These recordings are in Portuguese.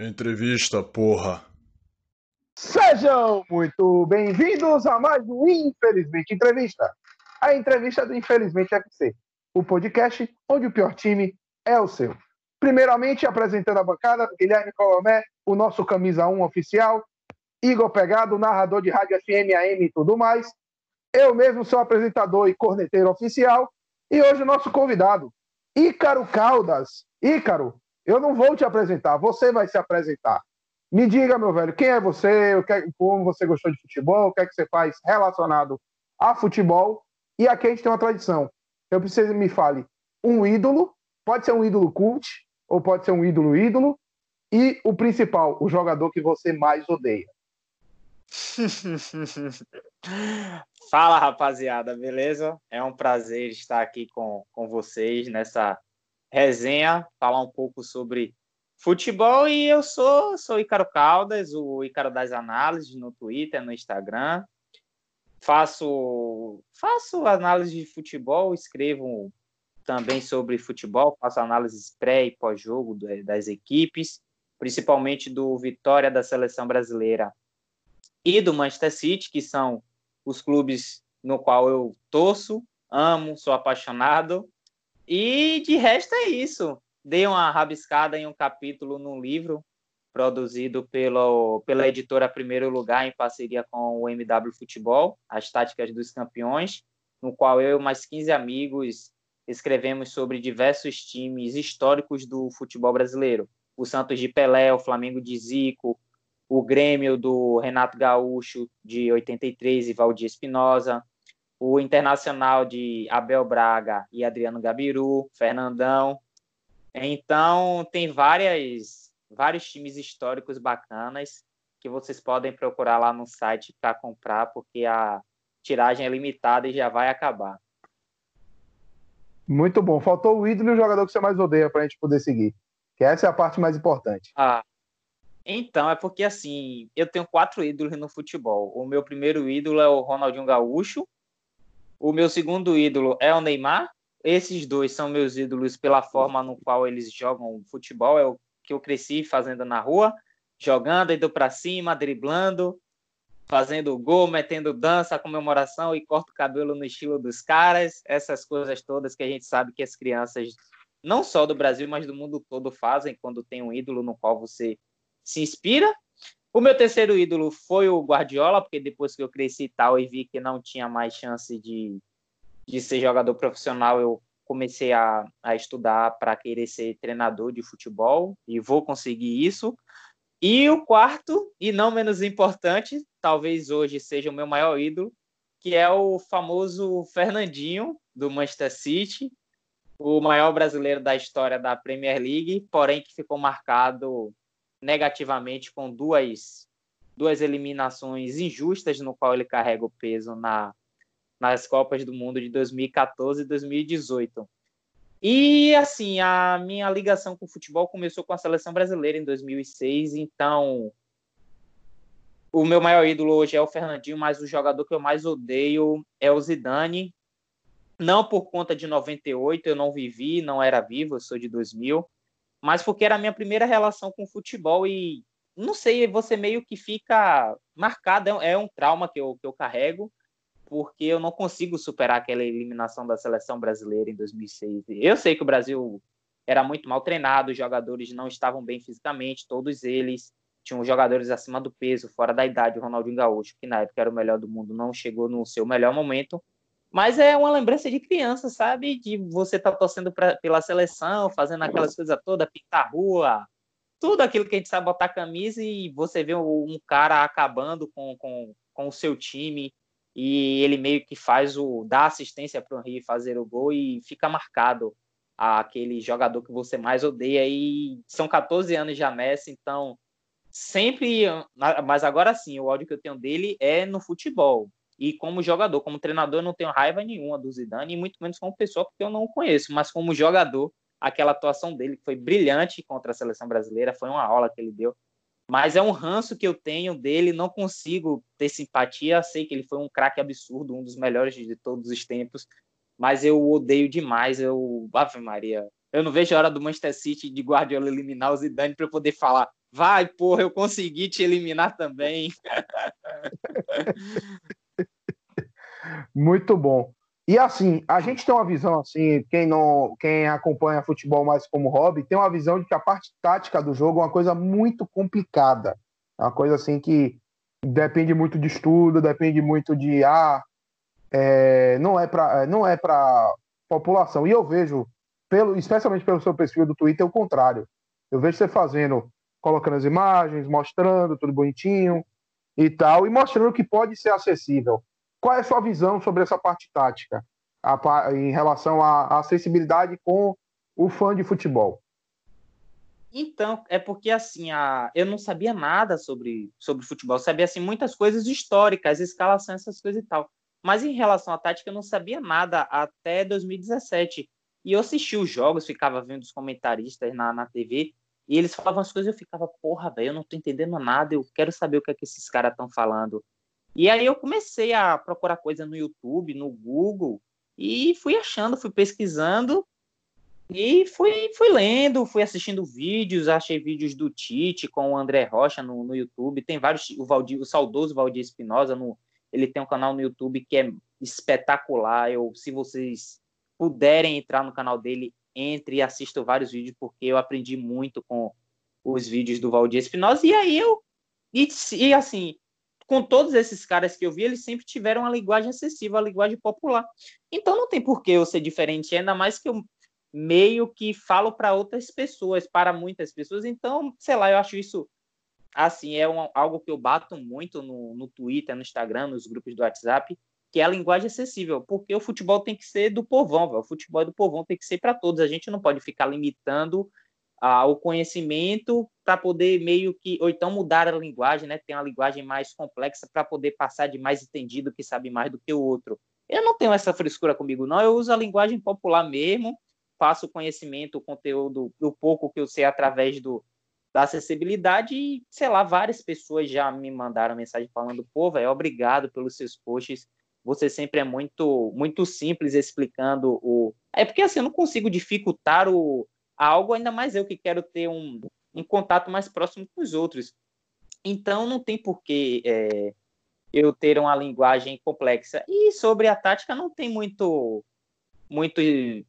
Entrevista, porra. Sejam muito bem-vindos a mais um Infelizmente Entrevista. A entrevista do Infelizmente FC, o podcast onde o pior time é o seu. Primeiramente, apresentando a bancada, Guilherme Colomé, o nosso camisa 1 oficial, Igor Pegado, narrador de rádio FM, AM e tudo mais. Eu mesmo sou apresentador e corneteiro oficial. E hoje o nosso convidado, Ícaro Caldas. Ícaro, eu não vou te apresentar, você vai se apresentar. Me diga, meu velho, quem é você, como você gostou de futebol, o que é que você faz relacionado a futebol. E aqui a gente tem uma tradição. Eu preciso que me fale um ídolo, pode ser um ídolo cult, ou pode ser um ídolo ídolo, e o principal, o jogador que você mais odeia. Fala, rapaziada, beleza? É um prazer estar aqui com, com vocês nessa resenha, falar um pouco sobre futebol e eu sou sou Ícaro Caldas, o Ícaro das análises no Twitter, no Instagram. Faço faço análise de futebol, escrevo também sobre futebol, faço análises pré e pós-jogo das equipes, principalmente do Vitória da seleção brasileira e do Manchester City, que são os clubes no qual eu torço, amo, sou apaixonado e de resto é isso. Dei uma rabiscada em um capítulo num livro produzido pelo, pela editora Primeiro Lugar em parceria com o MW Futebol, As Táticas dos Campeões, no qual eu e mais 15 amigos escrevemos sobre diversos times históricos do futebol brasileiro. O Santos de Pelé, o Flamengo de Zico, o Grêmio do Renato Gaúcho de 83 e Valdir Espinosa, o Internacional de Abel Braga e Adriano Gabiru, Fernandão. Então, tem várias, vários times históricos bacanas que vocês podem procurar lá no site para comprar, porque a tiragem é limitada e já vai acabar. Muito bom. Faltou o ídolo e o jogador que você mais odeia para a gente poder seguir. Que essa é a parte mais importante. Ah, então, é porque assim, eu tenho quatro ídolos no futebol. O meu primeiro ídolo é o Ronaldinho Gaúcho, o meu segundo ídolo é o Neymar. Esses dois são meus ídolos pela forma no qual eles jogam futebol. É o que eu cresci fazendo na rua, jogando, indo para cima, driblando, fazendo gol, metendo dança, comemoração e corta o cabelo no estilo dos caras. Essas coisas todas que a gente sabe que as crianças, não só do Brasil, mas do mundo todo, fazem quando tem um ídolo no qual você se inspira. O meu terceiro ídolo foi o Guardiola, porque depois que eu cresci e tal e vi que não tinha mais chance de, de ser jogador profissional, eu comecei a, a estudar para querer ser treinador de futebol e vou conseguir isso. E o quarto, e não menos importante, talvez hoje seja o meu maior ídolo, que é o famoso Fernandinho, do Manchester City, o maior brasileiro da história da Premier League, porém que ficou marcado negativamente com duas, duas eliminações injustas, no qual ele carrega o peso na, nas Copas do Mundo de 2014 e 2018. E assim, a minha ligação com o futebol começou com a seleção brasileira em 2006, então o meu maior ídolo hoje é o Fernandinho, mas o jogador que eu mais odeio é o Zidane. Não por conta de 98, eu não vivi, não era vivo, eu sou de 2000, mas porque era a minha primeira relação com futebol e não sei, você meio que fica marcado, é, é um trauma que eu, que eu carrego, porque eu não consigo superar aquela eliminação da seleção brasileira em 2006. Eu sei que o Brasil era muito mal treinado, os jogadores não estavam bem fisicamente, todos eles tinham jogadores acima do peso, fora da idade. O Ronaldinho Gaúcho, que na época era o melhor do mundo, não chegou no seu melhor momento. Mas é uma lembrança de criança, sabe? De você estar tá torcendo pra, pela seleção, fazendo aquelas coisas todas, pintar rua, tudo aquilo que a gente sabe botar camisa e você vê um cara acabando com, com, com o seu time e ele meio que faz o dá assistência para o Henry fazer o gol e fica marcado aquele jogador que você mais odeia e são 14 anos já nessa, então sempre, mas agora sim, o ódio que eu tenho dele é no futebol. E como jogador, como treinador, eu não tenho raiva nenhuma do Zidane, e muito menos como pessoa, porque eu não o conheço. Mas como jogador, aquela atuação dele que foi brilhante contra a seleção brasileira, foi uma aula que ele deu. Mas é um ranço que eu tenho dele, não consigo ter simpatia. Sei que ele foi um craque absurdo, um dos melhores de todos os tempos, mas eu odeio demais. Eu, Ave Maria, eu não vejo a hora do Manchester City de Guardiola eliminar o Zidane para eu poder falar: Vai, porra, eu consegui te eliminar também. Muito bom. E assim, a gente tem uma visão assim, quem não, quem acompanha futebol mais como hobby, tem uma visão de que a parte tática do jogo é uma coisa muito complicada. É uma coisa assim que depende muito de estudo, depende muito de ah, é, não é para não é para população. E eu vejo pelo, especialmente pelo seu perfil do Twitter, o contrário. Eu vejo você fazendo, colocando as imagens, mostrando tudo bonitinho e tal, e mostrando que pode ser acessível. Qual é a sua visão sobre essa parte tática a, em relação à acessibilidade com o fã de futebol? Então, é porque assim, a... eu não sabia nada sobre, sobre futebol, eu sabia assim, muitas coisas históricas, escalações, essas coisas e tal. Mas em relação à tática, eu não sabia nada até 2017. E eu assistia os jogos, ficava vendo os comentaristas na, na TV, e eles falavam as coisas, eu ficava, porra, velho, eu não tô entendendo nada, eu quero saber o que é que esses caras estão falando. E aí eu comecei a procurar coisa no YouTube, no Google, e fui achando, fui pesquisando, e fui, fui lendo, fui assistindo vídeos, achei vídeos do Tite com o André Rocha no, no YouTube, tem vários, o, Valdir, o saudoso Valdir Espinosa, no, ele tem um canal no YouTube que é espetacular, eu, se vocês puderem entrar no canal dele, entre e assistam vários vídeos, porque eu aprendi muito com os vídeos do Valdir Espinosa, e aí eu, e, e assim, com todos esses caras que eu vi, eles sempre tiveram uma linguagem acessível, a linguagem popular. Então não tem por que eu ser diferente, ainda mais que eu meio que falo para outras pessoas, para muitas pessoas. Então, sei lá, eu acho isso assim, é um, algo que eu bato muito no, no Twitter, no Instagram, nos grupos do WhatsApp, que é a linguagem acessível, porque o futebol tem que ser do povão, véio. o futebol é do povão tem que ser para todos. A gente não pode ficar limitando o conhecimento para poder meio que, ou então mudar a linguagem, né? Ter uma linguagem mais complexa para poder passar de mais entendido que sabe mais do que o outro. Eu não tenho essa frescura comigo, não. Eu uso a linguagem popular mesmo, passo o conhecimento, o conteúdo, o pouco que eu sei através do, da acessibilidade e, sei lá, várias pessoas já me mandaram mensagem falando, pô, velho, obrigado pelos seus posts. Você sempre é muito muito simples explicando o. É porque assim, eu não consigo dificultar o, algo, ainda mais eu que quero ter um, um contato mais próximo com os outros. Então, não tem porquê é, eu ter uma linguagem complexa. E sobre a tática, não tem muito, muito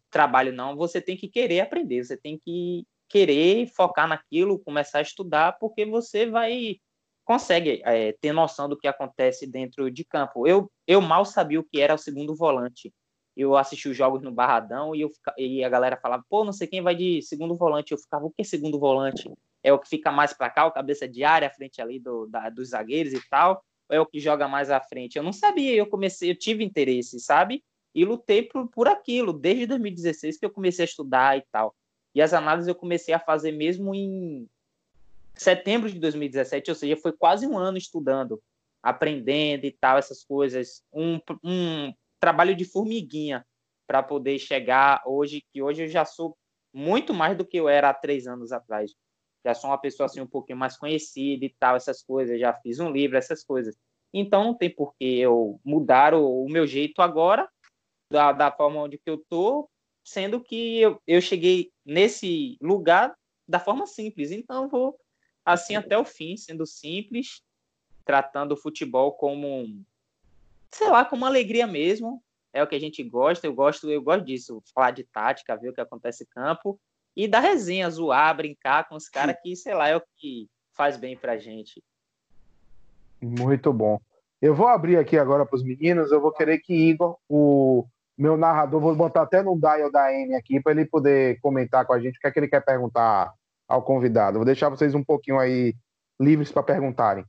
trabalho, não. Você tem que querer aprender, você tem que querer focar naquilo, começar a estudar, porque você vai consegue é, ter noção do que acontece dentro de campo. Eu, eu mal sabia o que era o segundo volante eu assisti os jogos no Barradão e, eu, e a galera falava, pô, não sei quem vai de segundo volante. Eu ficava, o que é segundo volante? É o que fica mais para cá, o cabeça de área, à frente ali do, da, dos zagueiros e tal, ou é o que joga mais à frente? Eu não sabia, eu comecei, eu tive interesse, sabe? E lutei por, por aquilo, desde 2016 que eu comecei a estudar e tal. E as análises eu comecei a fazer mesmo em setembro de 2017, ou seja, foi quase um ano estudando, aprendendo e tal, essas coisas. Um, um trabalho de formiguinha para poder chegar hoje, que hoje eu já sou muito mais do que eu era há três anos atrás. Já sou uma pessoa assim um pouquinho mais conhecida e tal, essas coisas. Já fiz um livro, essas coisas. Então não tem por que eu mudar o, o meu jeito agora, da, da forma onde que eu tô, sendo que eu, eu cheguei nesse lugar da forma simples. Então vou assim até o fim, sendo simples, tratando o futebol como sei lá, com uma alegria mesmo. É o que a gente gosta, eu gosto, eu gosto disso, falar de tática, ver o que acontece em campo e da resenha, zoar, brincar com os caras que, sei lá, é o que faz bem pra gente. Muito bom. Eu vou abrir aqui agora para os meninos, eu vou querer que Igor, o meu narrador, vou botar até no dial da M aqui para ele poder comentar com a gente o que é que ele quer perguntar ao convidado. Vou deixar vocês um pouquinho aí livres para perguntarem.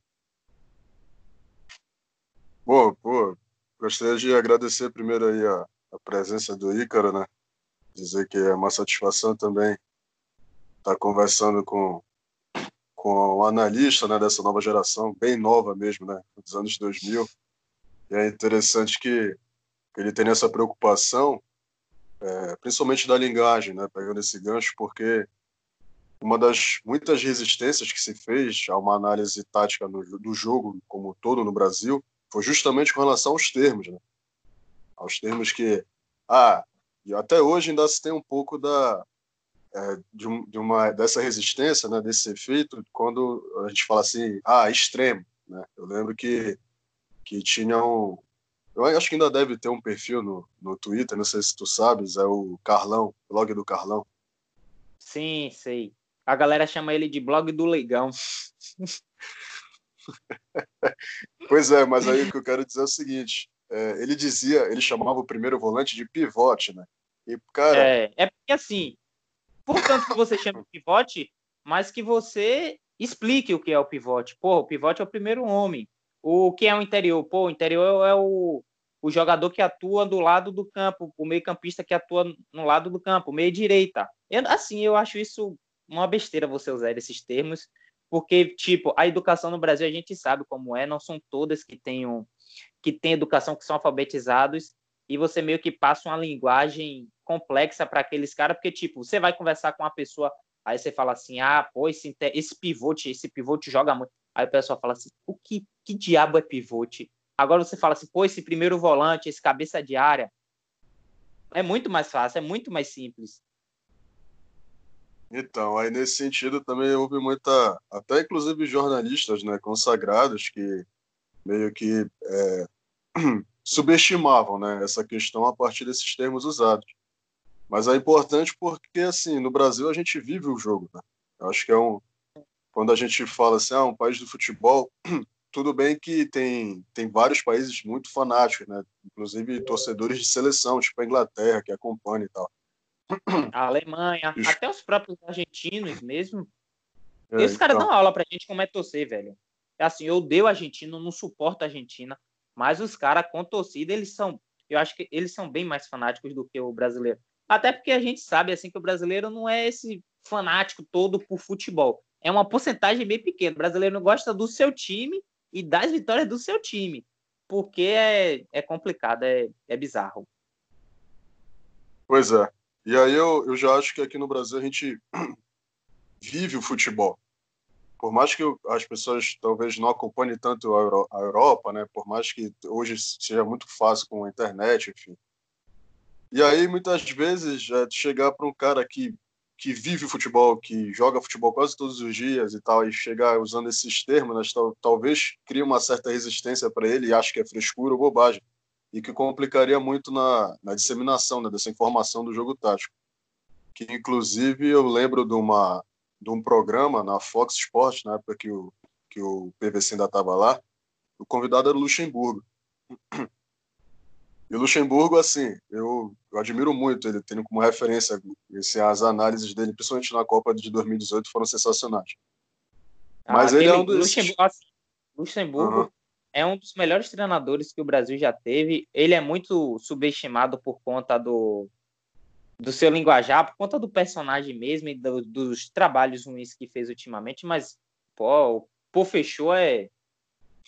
Pô, pô, gostaria de agradecer primeiro aí a, a presença do Ícaro, né? Dizer que é uma satisfação também estar conversando com, com o analista né, dessa nova geração, bem nova mesmo, né? Dos anos 2000. E é interessante que, que ele tenha essa preocupação, é, principalmente da linguagem, né? Pegando esse gancho, porque uma das muitas resistências que se fez a uma análise tática no, do jogo como todo no Brasil foi justamente com relação aos termos, né? Aos termos que, ah, até hoje ainda se tem um pouco da, é, de, um, de, uma dessa resistência, né, desse efeito, quando a gente fala assim, ah, extremo, né? Eu lembro que que tinham eu acho que ainda deve ter um perfil no, no Twitter, não sei se tu sabes, é o Carlão, blog do Carlão. Sim, sei. A galera chama ele de blog do Leigão. pois é, mas aí o que eu quero dizer é o seguinte: é, ele dizia, ele chamava o primeiro volante de pivote, né? E, cara. É, é porque assim, portanto que você chama de pivote, mas que você explique o que é o pivote. Pô, o pivote é o primeiro homem. O que é o interior? Pô, o interior é o, o jogador que atua do lado do campo, o meio-campista que atua no lado do campo, meio-direita. Assim, eu acho isso uma besteira você usar esses termos, porque, tipo, a educação no Brasil a gente sabe como é, não são todas que tenham que têm educação, que são alfabetizados, e você meio que passa uma linguagem complexa para aqueles caras, porque, tipo, você vai conversar com uma pessoa, aí você fala assim, ah, pô, esse, esse pivote, esse pivote joga muito. Aí o pessoal fala assim, o que, que diabo é pivote? Agora você fala assim, pô, esse primeiro volante, esse cabeça de área, é muito mais fácil, é muito mais simples. Então, aí nesse sentido também houve muita, até inclusive jornalistas, né, consagrados que meio que é, subestimavam, né, essa questão a partir desses termos usados. Mas é importante porque, assim, no Brasil a gente vive o jogo, né? Eu acho que é um, quando a gente fala assim, ah, um país do futebol, tudo bem que tem, tem vários países muito fanáticos, né? Inclusive torcedores de seleção, tipo a Inglaterra, que acompanha e tal. A Alemanha, até os próprios argentinos mesmo. É, Esses caras então... dão aula pra gente como é torcer, velho. É assim, eu odeio argentino, não suporto a Argentina, mas os caras com torcida, eles são, eu acho que eles são bem mais fanáticos do que o brasileiro. Até porque a gente sabe assim que o brasileiro não é esse fanático todo por futebol. É uma porcentagem bem pequena. O brasileiro gosta do seu time e das vitórias do seu time. Porque é, é complicado, é, é bizarro. Pois é. E aí eu, eu já acho que aqui no Brasil a gente vive o futebol. Por mais que as pessoas talvez não acompanhem tanto a, Euro, a Europa, né? Por mais que hoje seja muito fácil com a internet, enfim. E aí muitas vezes é, chegar para um cara que que vive o futebol, que joga futebol quase todos os dias e tal, e chegar usando esses termos, né, tal, talvez crie uma certa resistência para ele e acho que é frescura ou bobagem, e que complicaria muito na, na disseminação né, dessa informação do jogo tático. Que, inclusive, eu lembro de, uma, de um programa na Fox Sports, na época que o, que o PVC ainda estava lá, o convidado era o Luxemburgo. E o Luxemburgo, assim, eu, eu, admiro muito ele, tendo como referência esse, as análises dele, principalmente na Copa de 2018, foram sensacionais. Ah, Mas ele é um dos. Luxemburgo, assim, Luxemburgo uhum. É um dos melhores treinadores que o Brasil já teve. Ele é muito subestimado por conta do, do seu linguajar, por conta do personagem mesmo e do, dos trabalhos ruins que fez ultimamente. Mas, pô, o Pô Fechou é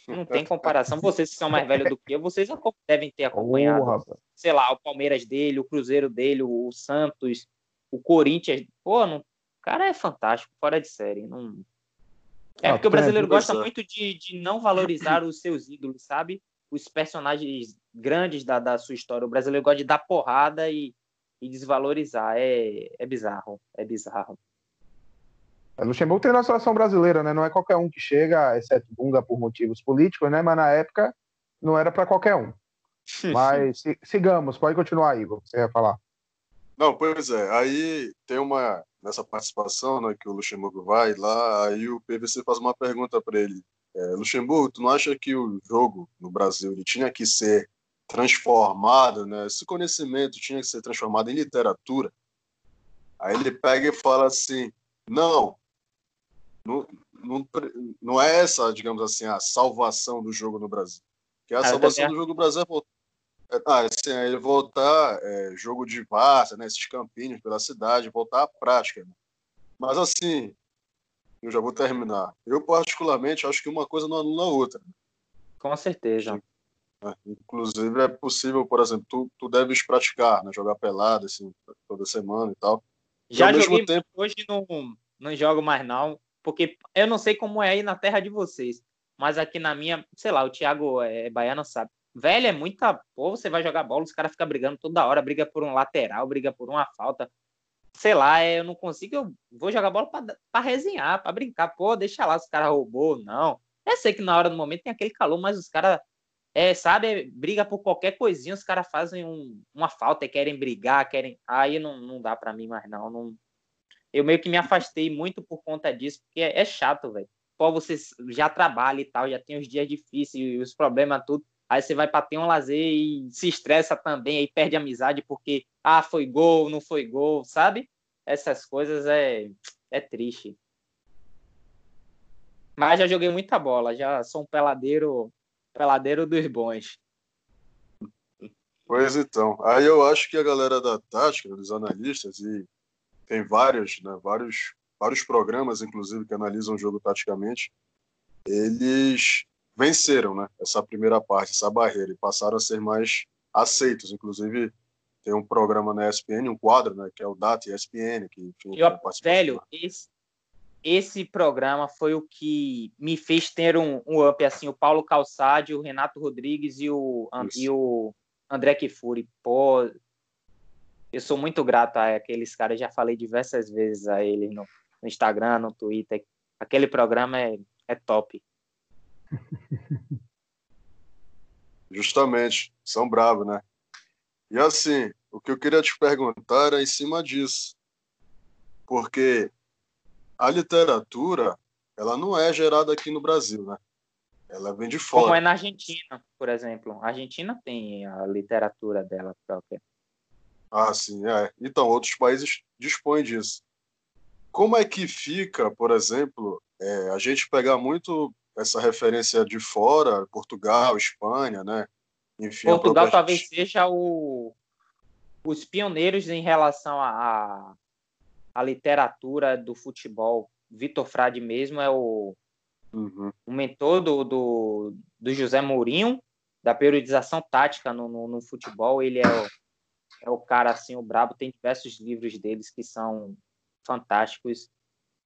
não tem comparação. Vocês que são mais velhos do que eu, vocês devem ter acompanhado, oh, sei lá, o Palmeiras dele, o Cruzeiro dele, o Santos, o Corinthians. Pô, não... o cara é fantástico, fora de série. Não... É ah, porque o brasileiro gosta muito de, de não valorizar os seus ídolos, sabe? Os personagens grandes da, da sua história. O brasileiro gosta de dar porrada e, e desvalorizar. É, é bizarro, é bizarro. É, Luxemburgo tem na seleção brasileira, né? Não é qualquer um que chega, exceto Bunga por motivos políticos, né? Mas na época não era para qualquer um. Mas sigamos, pode continuar, Igor, você ia falar. Não, pois é. Aí tem uma nessa participação, né, que o Luxemburgo vai lá, aí o PVC faz uma pergunta para ele. É, Luxemburgo, tu não acha que o jogo no Brasil ele tinha que ser transformado, né? Esse conhecimento tinha que ser transformado em literatura? Aí ele pega e fala assim: não, não, não, não é essa, digamos assim, a salvação do jogo no Brasil. Que a ah, salvação do jogo no Brasil é voltar. Ah, assim, ele voltar é, jogo de várzea, né, esses campinhos pela cidade, voltar à prática. Né? Mas assim, eu já vou terminar. Eu, particularmente, acho que uma coisa não anula a outra. Com certeza. É, inclusive, é possível, por exemplo, tu, tu deves praticar, né, jogar pelado, assim, toda semana e tal. Já joguei, tempo... hoje não, não jogo mais não porque eu não sei como é aí na terra de vocês, mas aqui na minha, sei lá, o Thiago é, baiano sabe. Velho, é muita. Pô, você vai jogar bola, os caras ficam brigando toda hora, briga por um lateral, briga por uma falta. sei lá, eu não consigo, eu vou jogar bola para resenhar, para brincar. Pô, deixa lá os caras roubou, não. Eu sei que na hora do momento tem aquele calor, mas os caras, é, sabe, briga por qualquer coisinha, os caras fazem um, uma falta e querem brigar, querem. Aí não, não dá para mim mais, não. não. Eu meio que me afastei muito por conta disso, porque é, é chato, velho. Pô, você já trabalha e tal, já tem os dias difíceis, os problemas, tudo. Aí você vai para ter um lazer e se estressa também, aí perde amizade porque, ah, foi gol, não foi gol, sabe? Essas coisas é, é triste. Mas já joguei muita bola, já sou um peladeiro, peladeiro dos bons. Pois então, aí eu acho que a galera da tática, dos analistas, e tem vários, né, vários, vários programas, inclusive, que analisam o jogo taticamente, eles venceram né, essa primeira parte, essa barreira, e passaram a ser mais aceitos. Inclusive, tem um programa na ESPN, um quadro, né, que é o Data ESPN. Que, enfim, eu, velho, esse, esse programa foi o que me fez ter um, um up, assim, o Paulo Calçade, o Renato Rodrigues e o, e o André Kifuri. Pô, eu sou muito grato a aqueles caras, já falei diversas vezes a eles no, no Instagram, no Twitter. Aquele programa é, é top. Justamente, são bravos, né? E assim, o que eu queria te perguntar é em cima disso. Porque a literatura, ela não é gerada aqui no Brasil, né? Ela vem de fora. Como é na Argentina, por exemplo. A Argentina tem a literatura dela própria. Ah, sim, é. Então, outros países dispõem disso. Como é que fica, por exemplo, é, a gente pegar muito essa referência de fora, Portugal, Espanha, né? Enfim, Portugal própria... talvez seja o, os pioneiros em relação à a, a, literatura do futebol. Vitor Frade mesmo é o, uhum. o mentor do, do, do, José Mourinho, da periodização tática no, no, no futebol. Ele é o, é o cara assim, o brabo. Tem diversos livros deles que são fantásticos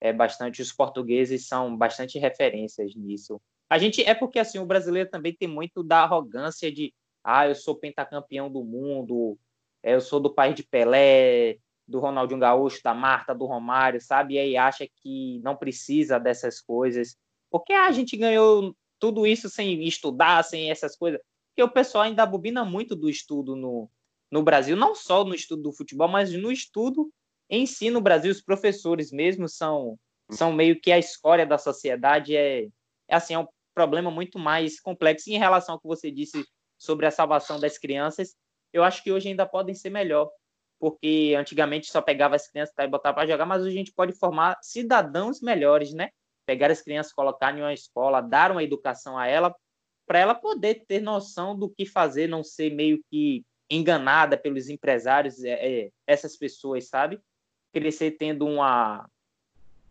é bastante os portugueses são bastante referências nisso. A gente é porque assim o brasileiro também tem muito da arrogância de ah, eu sou pentacampeão do mundo, é, eu sou do país de Pelé, do Ronaldinho Gaúcho, da Marta, do Romário, sabe? E aí acha que não precisa dessas coisas. Porque ah, a gente ganhou tudo isso sem estudar, sem essas coisas. Porque o pessoal ainda bobina muito do estudo no, no Brasil, não só no estudo do futebol, mas no estudo em si no Brasil os professores mesmo são são meio que a escória da sociedade é, é assim é um problema muito mais complexo. E em relação ao que você disse sobre a salvação das crianças eu acho que hoje ainda podem ser melhor porque antigamente só pegava as crianças e botava para jogar mas hoje a gente pode formar cidadãos melhores né? Pegar as crianças colocar em uma escola dar uma educação a ela para ela poder ter noção do que fazer não ser meio que enganada pelos empresários é, é, essas pessoas sabe crescer tendo uma,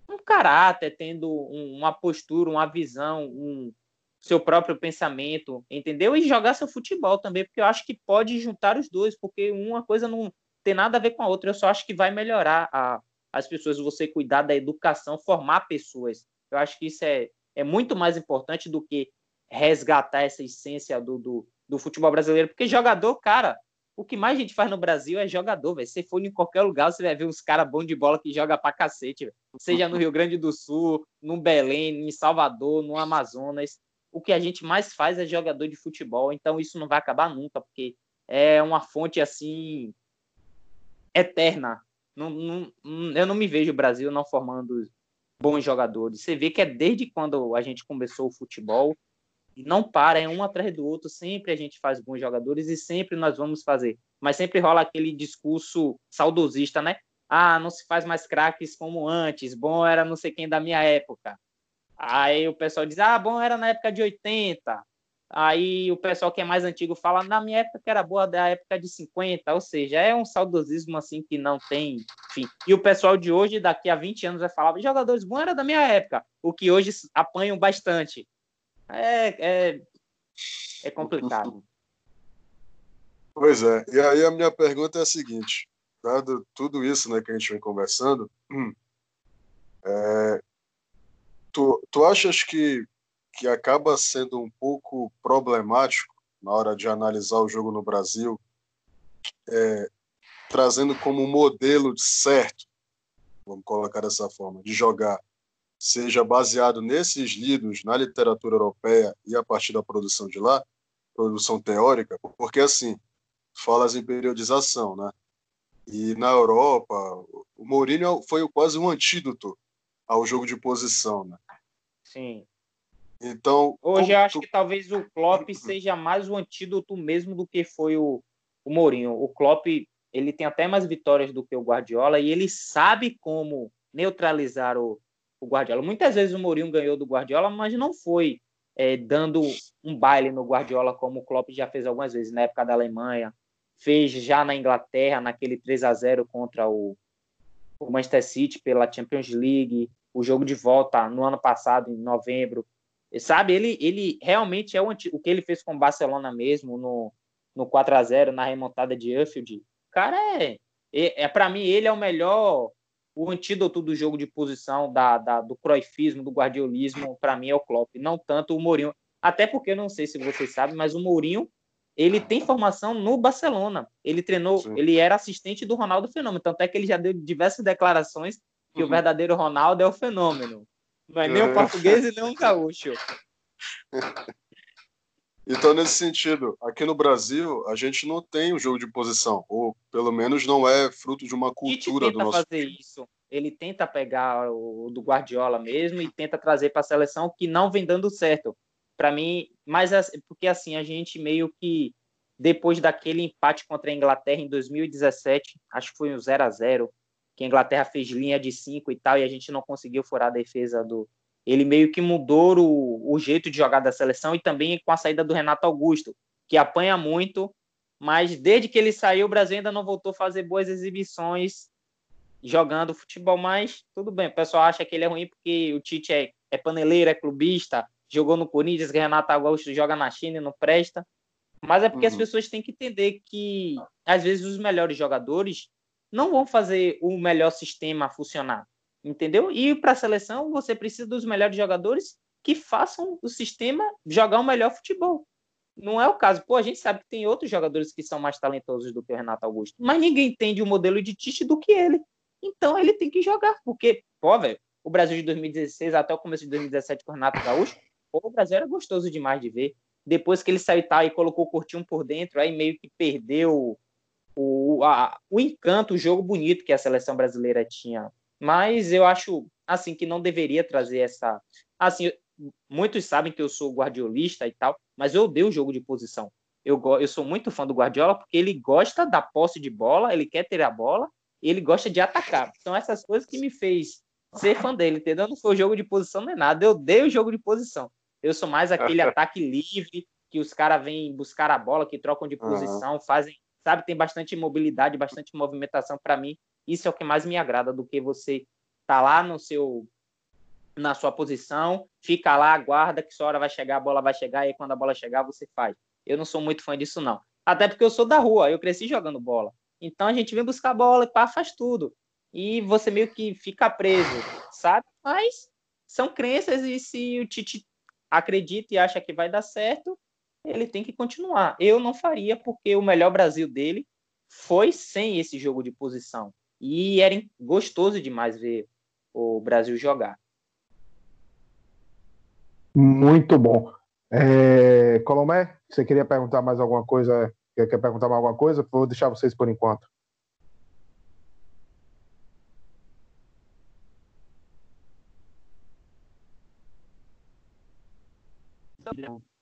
um caráter, tendo um, uma postura, uma visão, um seu próprio pensamento, entendeu? E jogar seu futebol também, porque eu acho que pode juntar os dois, porque uma coisa não tem nada a ver com a outra. Eu só acho que vai melhorar a, as pessoas, você cuidar da educação, formar pessoas. Eu acho que isso é, é muito mais importante do que resgatar essa essência do, do, do futebol brasileiro, porque jogador, cara, o que mais a gente faz no Brasil é jogador, velho. For em qualquer lugar, você vai ver uns caras bons de bola que joga pra cacete, véio. Seja no Rio Grande do Sul, no Belém, em Salvador, no Amazonas. O que a gente mais faz é jogador de futebol, então isso não vai acabar nunca, porque é uma fonte assim eterna. Não, não, eu não me vejo o Brasil não formando bons jogadores. Você vê que é desde quando a gente começou o futebol, e não para, é um atrás do outro, sempre a gente faz bons jogadores e sempre nós vamos fazer. Mas sempre rola aquele discurso saudosista, né? Ah, não se faz mais craques como antes, bom era não sei quem da minha época. Aí o pessoal diz, ah, bom era na época de 80. Aí o pessoal que é mais antigo fala, na minha época que era boa da época de 50, ou seja, é um saudosismo assim que não tem fim. E o pessoal de hoje, daqui a 20 anos, vai falar, jogadores bons era da minha época, o que hoje apanham bastante. É, é, é complicado. Pois é. E aí a minha pergunta é a seguinte: dado tudo isso né, que a gente vem conversando, é, tu, tu achas que, que acaba sendo um pouco problemático na hora de analisar o jogo no Brasil é, trazendo como modelo certo, vamos colocar dessa forma, de jogar, seja baseado nesses livros, na literatura europeia e a partir da produção de lá, produção teórica, porque assim, falas em periodização, né? E na Europa, o Mourinho foi quase um antídoto ao jogo de posição, né? Sim. Então, hoje eu acho tu... que talvez o Klopp seja mais o antídoto mesmo do que foi o, o Mourinho. O Klopp, ele tem até mais vitórias do que o Guardiola e ele sabe como neutralizar o, o Guardiola. Muitas vezes o Mourinho ganhou do Guardiola, mas não foi é, dando um baile no Guardiola como o Klopp já fez algumas vezes na época da Alemanha, fez já na Inglaterra, naquele 3 a 0 contra o, o Manchester City pela Champions League, o jogo de volta no ano passado, em novembro. Sabe, ele, ele realmente é o, o que ele fez com o Barcelona mesmo, no, no 4 a 0 na remontada de Anfield. Cara, é, é, é para mim, ele é o melhor, o antídoto do jogo de posição, da, da do croifismo, do guardiolismo, para mim é o Klopp, não tanto o Mourinho. Até porque, eu não sei se vocês sabem, mas o Mourinho ele tem formação no Barcelona. Ele treinou, Sim. ele era assistente do Ronaldo Fenômeno. Tanto é que ele já deu diversas declarações que uhum. o verdadeiro Ronaldo é o fenômeno. Não é nem um português e nem um gaúcho. Então, nesse sentido, aqui no Brasil, a gente não tem o um jogo de posição, ou pelo menos não é fruto de uma cultura do nosso. fazer isso. Ele tenta pegar o do Guardiola mesmo e tenta trazer para a seleção que não vem dando certo para mim, mas porque assim a gente meio que depois daquele empate contra a Inglaterra em 2017, acho que foi um 0 a 0 que a Inglaterra fez linha de 5 e tal, e a gente não conseguiu furar a defesa do. Ele meio que mudou o, o jeito de jogar da seleção e também com a saída do Renato Augusto, que apanha muito, mas desde que ele saiu, o Brasil ainda não voltou a fazer boas exibições jogando futebol, mas tudo bem. O pessoal acha que ele é ruim porque o Tite é, é paneleiro, é clubista, jogou no Corinthians, que Renato Augusto joga na China e não presta. Mas é porque uhum. as pessoas têm que entender que, às vezes, os melhores jogadores não vão fazer o melhor sistema funcionar. Entendeu? E para a seleção, você precisa dos melhores jogadores que façam o sistema jogar o melhor futebol. Não é o caso. Pô, a gente sabe que tem outros jogadores que são mais talentosos do que o Renato Augusto, mas ninguém entende o modelo de Tite do que ele. Então ele tem que jogar, porque, pô, velho, o Brasil de 2016 até o começo de 2017 com o Renato Gaúcho Pô, o Brasil era gostoso demais de ver. Depois que ele saiu tal e colocou o Curtinho por dentro, aí meio que perdeu o, a, o encanto, o jogo bonito que a seleção brasileira tinha. Mas eu acho assim que não deveria trazer essa. Assim, muitos sabem que eu sou guardiolista e tal, mas eu odeio o jogo de posição. Eu, eu sou muito fã do Guardiola porque ele gosta da posse de bola, ele quer ter a bola ele gosta de atacar. São essas coisas que me fez ser fã dele, entendeu? Não foi o jogo de posição nem nada, eu odeio o jogo de posição. Eu sou mais aquele ataque livre, que os caras vêm buscar a bola, que trocam de posição, uhum. fazem, sabe, tem bastante mobilidade, bastante movimentação para mim. Isso é o que mais me agrada do que você tá lá no seu na sua posição, fica lá, aguarda que sua hora vai chegar, a bola vai chegar e quando a bola chegar você faz. Eu não sou muito fã disso não. Até porque eu sou da rua, eu cresci jogando bola. Então a gente vem buscar a bola e pá, faz tudo. E você meio que fica preso, sabe? Mas são crenças e se o Tite acredita e acha que vai dar certo, ele tem que continuar. Eu não faria, porque o melhor Brasil dele foi sem esse jogo de posição. E era gostoso demais ver o Brasil jogar. Muito bom. É, Colomé, você queria perguntar mais alguma coisa? Quer, quer perguntar mais alguma coisa? Vou deixar vocês por enquanto.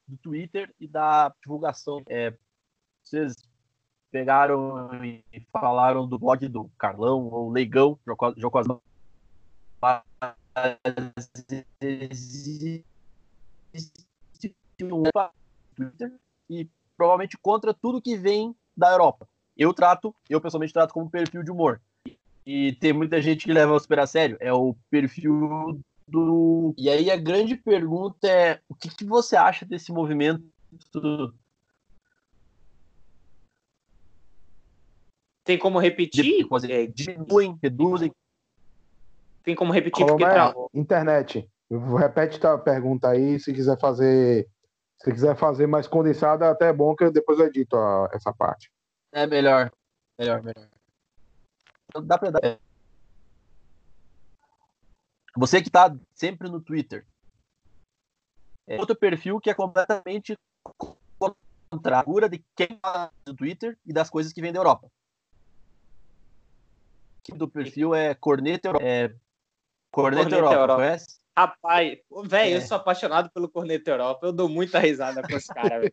do Twitter e da divulgação. É, vocês pegaram e falaram do blog do Carlão ou Leigão. Twitter e provavelmente contra tudo que vem da Europa. Eu trato, eu pessoalmente trato como perfil de humor. E tem muita gente que leva super a sério. É o perfil do. E aí a grande pergunta é: o que, que você acha desse movimento? Tem como repetir? É, diminuem, reduzem. Tem como repetir porque é? Internet. Repete a pergunta aí, se quiser fazer. Se quiser fazer mais condensada, até é bom que eu depois eu edito a, essa parte. É melhor. Melhor, melhor. dá pra dar. Você que tá sempre no Twitter. É outro perfil que é completamente contra a cura de quem fala do Twitter e das coisas que vem da Europa. Do perfil é Corneta Europa. É... Corneta, Corneta Europa, Europa. conhece? Rapaz, velho, é. eu sou apaixonado pelo Corneta Europa. Eu dou muita risada com os caras.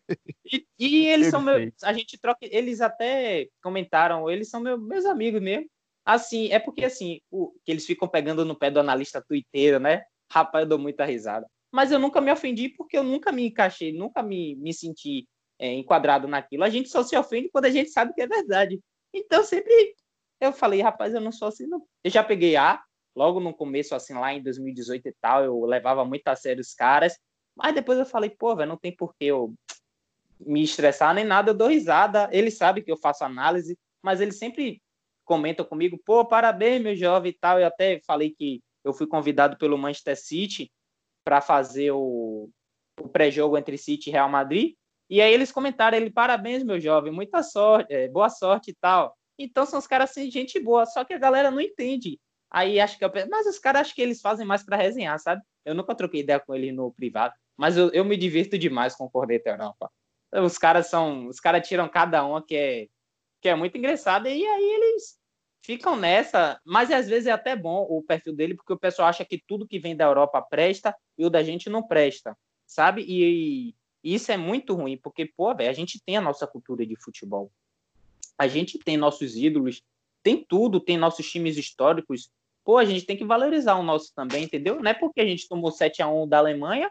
E, e, eles são meus. A gente troca. Eles até comentaram, eles são meu, meus amigos mesmo. Assim, é porque assim, o, que eles ficam pegando no pé do analista twitteiro, né? Rapaz, eu dou muita risada. Mas eu nunca me ofendi porque eu nunca me encaixei, nunca me, me senti é, enquadrado naquilo. A gente só se ofende quando a gente sabe que é verdade. Então, sempre eu falei, rapaz, eu não sou assim. Não. Eu já peguei A, logo no começo, assim, lá em 2018 e tal, eu levava muito a sério os caras, mas depois eu falei, pô, velho, não tem por que eu me estressar nem nada, eu dou risada, ele sabe que eu faço análise, mas ele sempre comenta comigo, pô, parabéns, meu jovem e tal, eu até falei que eu fui convidado pelo Manchester City para fazer o, o pré-jogo entre City e Real Madrid, e aí eles comentaram, ele, parabéns, meu jovem, muita sorte, é, boa sorte e tal. Então são os caras assim, gente boa, só que a galera não entende. Aí acho que eu mas os caras acho que eles fazem mais para resenhar, sabe? Eu nunca troquei ideia com ele no privado, mas eu, eu me divirto demais com o Corneta Europa. Os caras são, os caras tiram cada uma que é que é muito engraçada e aí eles ficam nessa, mas às vezes é até bom o perfil dele porque o pessoal acha que tudo que vem da Europa presta e o da gente não presta, sabe? E, e isso é muito ruim porque pô, véio, a gente tem a nossa cultura de futebol. A gente tem nossos ídolos, tem tudo, tem nossos times históricos, pô, a gente tem que valorizar o nosso também, entendeu? Não é porque a gente tomou 7 a 1 da Alemanha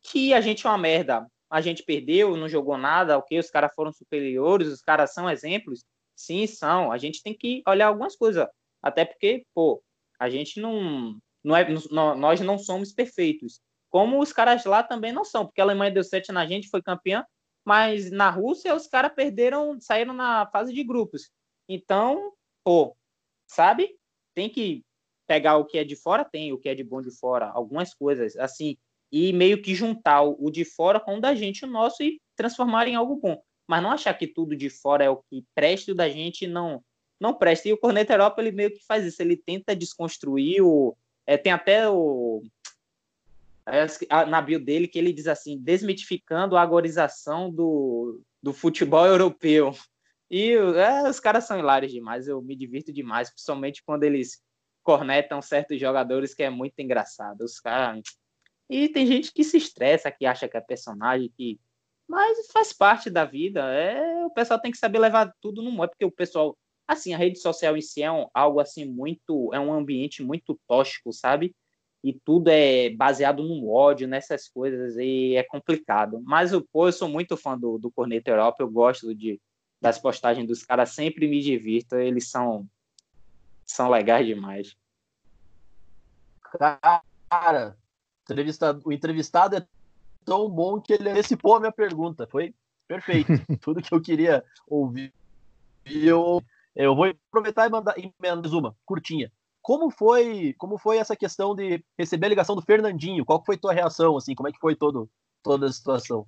que a gente é uma merda. A gente perdeu, não jogou nada, ok? Os caras foram superiores, os caras são exemplos. Sim, são. A gente tem que olhar algumas coisas. Até porque, pô, a gente não. não é, não, nós não somos perfeitos. Como os caras lá também não são, porque a Alemanha deu 7 na gente, foi campeã, mas na Rússia os caras perderam, saíram na fase de grupos. Então, pô, sabe? Tem que pegar o que é de fora, tem o que é de bom de fora, algumas coisas, assim, e meio que juntar o de fora com o da gente, o nosso, e transformar em algo bom. Mas não achar que tudo de fora é o que presta o da gente não não presta. E o Corneta Europa, ele meio que faz isso, ele tenta desconstruir o... É, tem até o... Na bio dele que ele diz assim, desmitificando a agorização do, do futebol europeu. E é, os caras são hilários demais, eu me divirto demais, principalmente quando eles cornetam certos jogadores que é muito engraçado. Os caras. E tem gente que se estressa, que acha que é personagem, que. Mas faz parte da vida. É... O pessoal tem que saber levar tudo no é porque o pessoal. Assim, a rede social em si é um, algo assim muito. É um ambiente muito tóxico, sabe? E tudo é baseado no ódio, nessas coisas, e é complicado. Mas pô, eu sou muito fã do, do Corneta Europa, eu gosto de, das postagens dos caras, sempre me divirto, eles são são legais demais. Cara, entrevistado, o entrevistado é tão bom que ele antecipou a minha pergunta. Foi perfeito. Tudo que eu queria ouvir. Eu, eu vou aproveitar e mandar em menos uma, curtinha. Como foi, como foi essa questão de receber a ligação do Fernandinho? Qual foi a tua reação assim? Como é que foi todo toda a situação?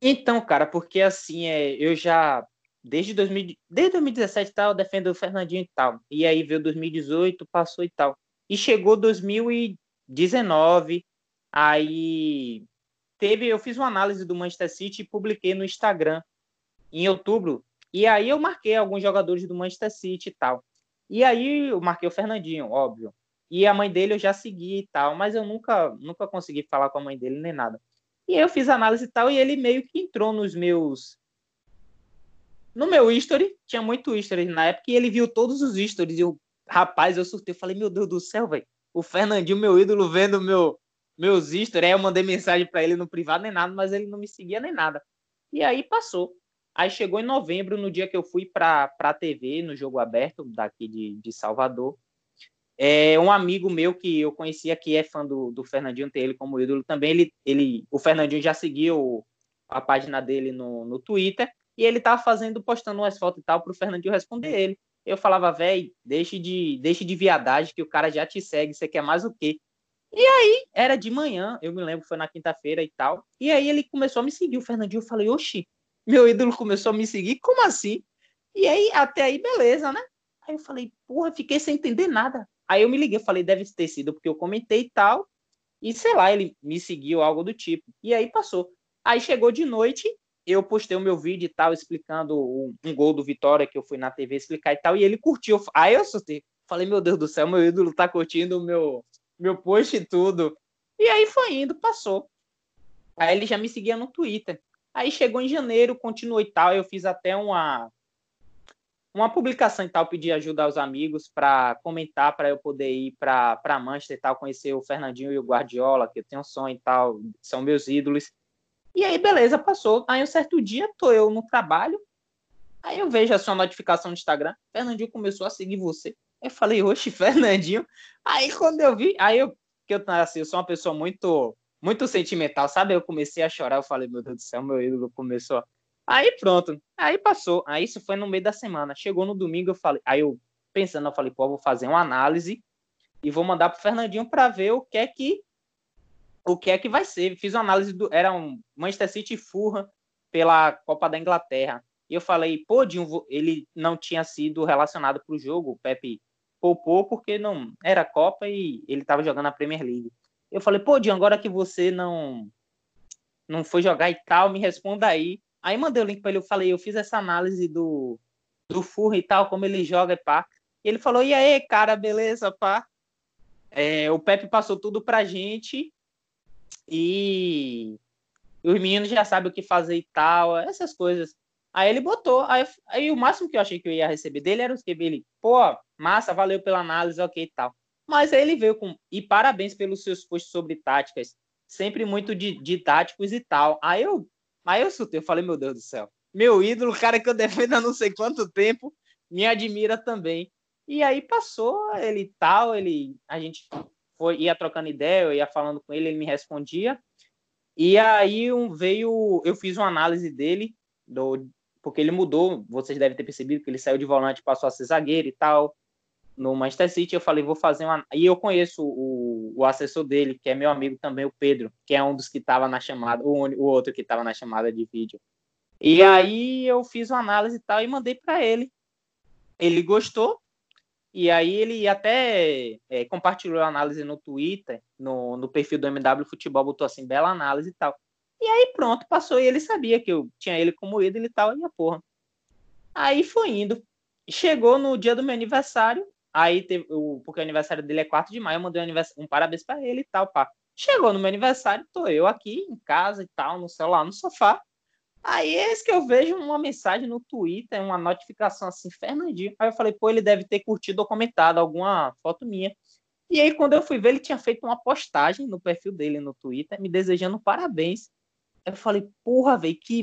Então, cara, porque assim, é, eu já desde, 2000, desde 2017 tal, defendo o Fernandinho e tal. E aí veio 2018, passou e tal. E chegou 2019, aí teve, eu fiz uma análise do Manchester City e publiquei no Instagram em outubro. E aí eu marquei alguns jogadores do Manchester City e tal. E aí eu marquei o Fernandinho, óbvio. E a mãe dele eu já segui e tal, mas eu nunca, nunca consegui falar com a mãe dele nem nada. E eu fiz análise e tal, e ele meio que entrou nos meus no meu history, tinha muito history na época, e ele viu todos os stories. E eu, rapaz, eu surtei. Eu falei, meu Deus do céu, velho. O Fernandinho, meu ídolo, vendo meu, meus stories. Aí eu mandei mensagem para ele no privado, nem nada, mas ele não me seguia nem nada. E aí passou. Aí chegou em novembro, no dia que eu fui para a TV, no jogo aberto, daqui de, de Salvador. É, um amigo meu que eu conhecia, que é fã do, do Fernandinho, tem ele como ídolo também. Ele, ele, o Fernandinho já seguiu a página dele no, no Twitter e ele tava fazendo, postando umas fotos e tal pro Fernandinho responder ele. Eu falava, velho, deixe de, deixe de viadagem que o cara já te segue, você quer mais o quê? E aí, era de manhã, eu me lembro, foi na quinta-feira e tal. E aí ele começou a me seguir, o Fernandinho. Eu falei, oxi, meu ídolo começou a me seguir, como assim? E aí, até aí, beleza, né? Aí eu falei, porra, fiquei sem entender nada. Aí eu me liguei, falei, deve ter sido porque eu comentei e tal. E sei lá, ele me seguiu, algo do tipo. E aí passou. Aí chegou de noite, eu postei o meu vídeo e tal, explicando um, um gol do Vitória que eu fui na TV explicar e tal, e ele curtiu. Aí eu assustei. Falei, meu Deus do céu, meu ídolo tá curtindo o meu, meu post e tudo. E aí foi indo, passou. Aí ele já me seguia no Twitter. Aí chegou em janeiro, continuou e tal. Eu fiz até uma uma publicação e tal, pedi ajuda aos amigos para comentar, para eu poder ir para Manchester e tal, conhecer o Fernandinho e o Guardiola, que eu tenho um sonho e tal, são meus ídolos. E aí, beleza, passou. Aí, um certo dia, tô eu no trabalho, aí eu vejo a sua notificação no Instagram, Fernandinho começou a seguir você. Eu falei, oxe, Fernandinho. Aí, quando eu vi, aí eu, que eu, assim, eu sou uma pessoa muito, muito sentimental, sabe? Eu comecei a chorar, eu falei, meu Deus do céu, meu ídolo começou. Aí, pronto. Aí passou. Aí, isso foi no meio da semana. Chegou no domingo, eu falei, aí eu, pensando, eu falei, pô, eu vou fazer uma análise e vou mandar pro Fernandinho para ver o que é que o que é que vai ser. Fiz uma análise do. Era um Manchester City Fulham pela Copa da Inglaterra. E eu falei, pô, Dinho, ele não tinha sido relacionado para o jogo. O Pepe poupou porque não era Copa e ele estava jogando a Premier League. Eu falei, pô, Dinho, agora que você não não foi jogar e tal, me responda aí. Aí mandei o link para ele, eu falei, eu fiz essa análise do, do Fulham e tal, como ele joga e pá. E ele falou, e aí, cara, beleza, pá? É, o Pepe passou tudo pra gente e os meninos já sabem o que fazer e tal, essas coisas. Aí ele botou, aí, aí o máximo que eu achei que eu ia receber dele era o que ele, pô, massa, valeu pela análise, ok e tal. Mas ele veio com, e parabéns pelos seus posts sobre táticas, sempre muito didáticos e tal. Aí eu, aí eu eu falei, meu Deus do céu, meu ídolo, cara que eu defendo há não sei quanto tempo, me admira também. E aí passou ele tal, ele, a gente foi, ia trocando ideia, eu ia falando com ele, ele me respondia. E aí um, veio, eu fiz uma análise dele, do, porque ele mudou, vocês devem ter percebido que ele saiu de volante, passou a ser zagueiro e tal, no Manchester City. Eu falei, vou fazer uma. E eu conheço o, o assessor dele, que é meu amigo também, o Pedro, que é um dos que estava na chamada, o, o outro que estava na chamada de vídeo. E aí eu fiz uma análise e tal e mandei para ele. Ele gostou, e aí ele até é, compartilhou a análise no Twitter, no, no perfil do MW Futebol, botou assim, bela análise e tal. E aí pronto, passou e ele sabia que eu tinha ele como ídolo e tal, e a porra. Aí foi indo. Chegou no dia do meu aniversário, aí teve, o, porque o aniversário dele é 4 de maio, eu mandei um, um parabéns para ele e tal, pá. Chegou no meu aniversário, tô eu aqui em casa e tal, no celular, no sofá. Aí é que eu vejo uma mensagem no Twitter, uma notificação assim, Fernandinho. Aí eu falei, pô, ele deve ter curtido ou comentado alguma foto minha. E aí, quando eu fui ver, ele tinha feito uma postagem no perfil dele no Twitter, me desejando parabéns. Eu falei, porra, velho, que,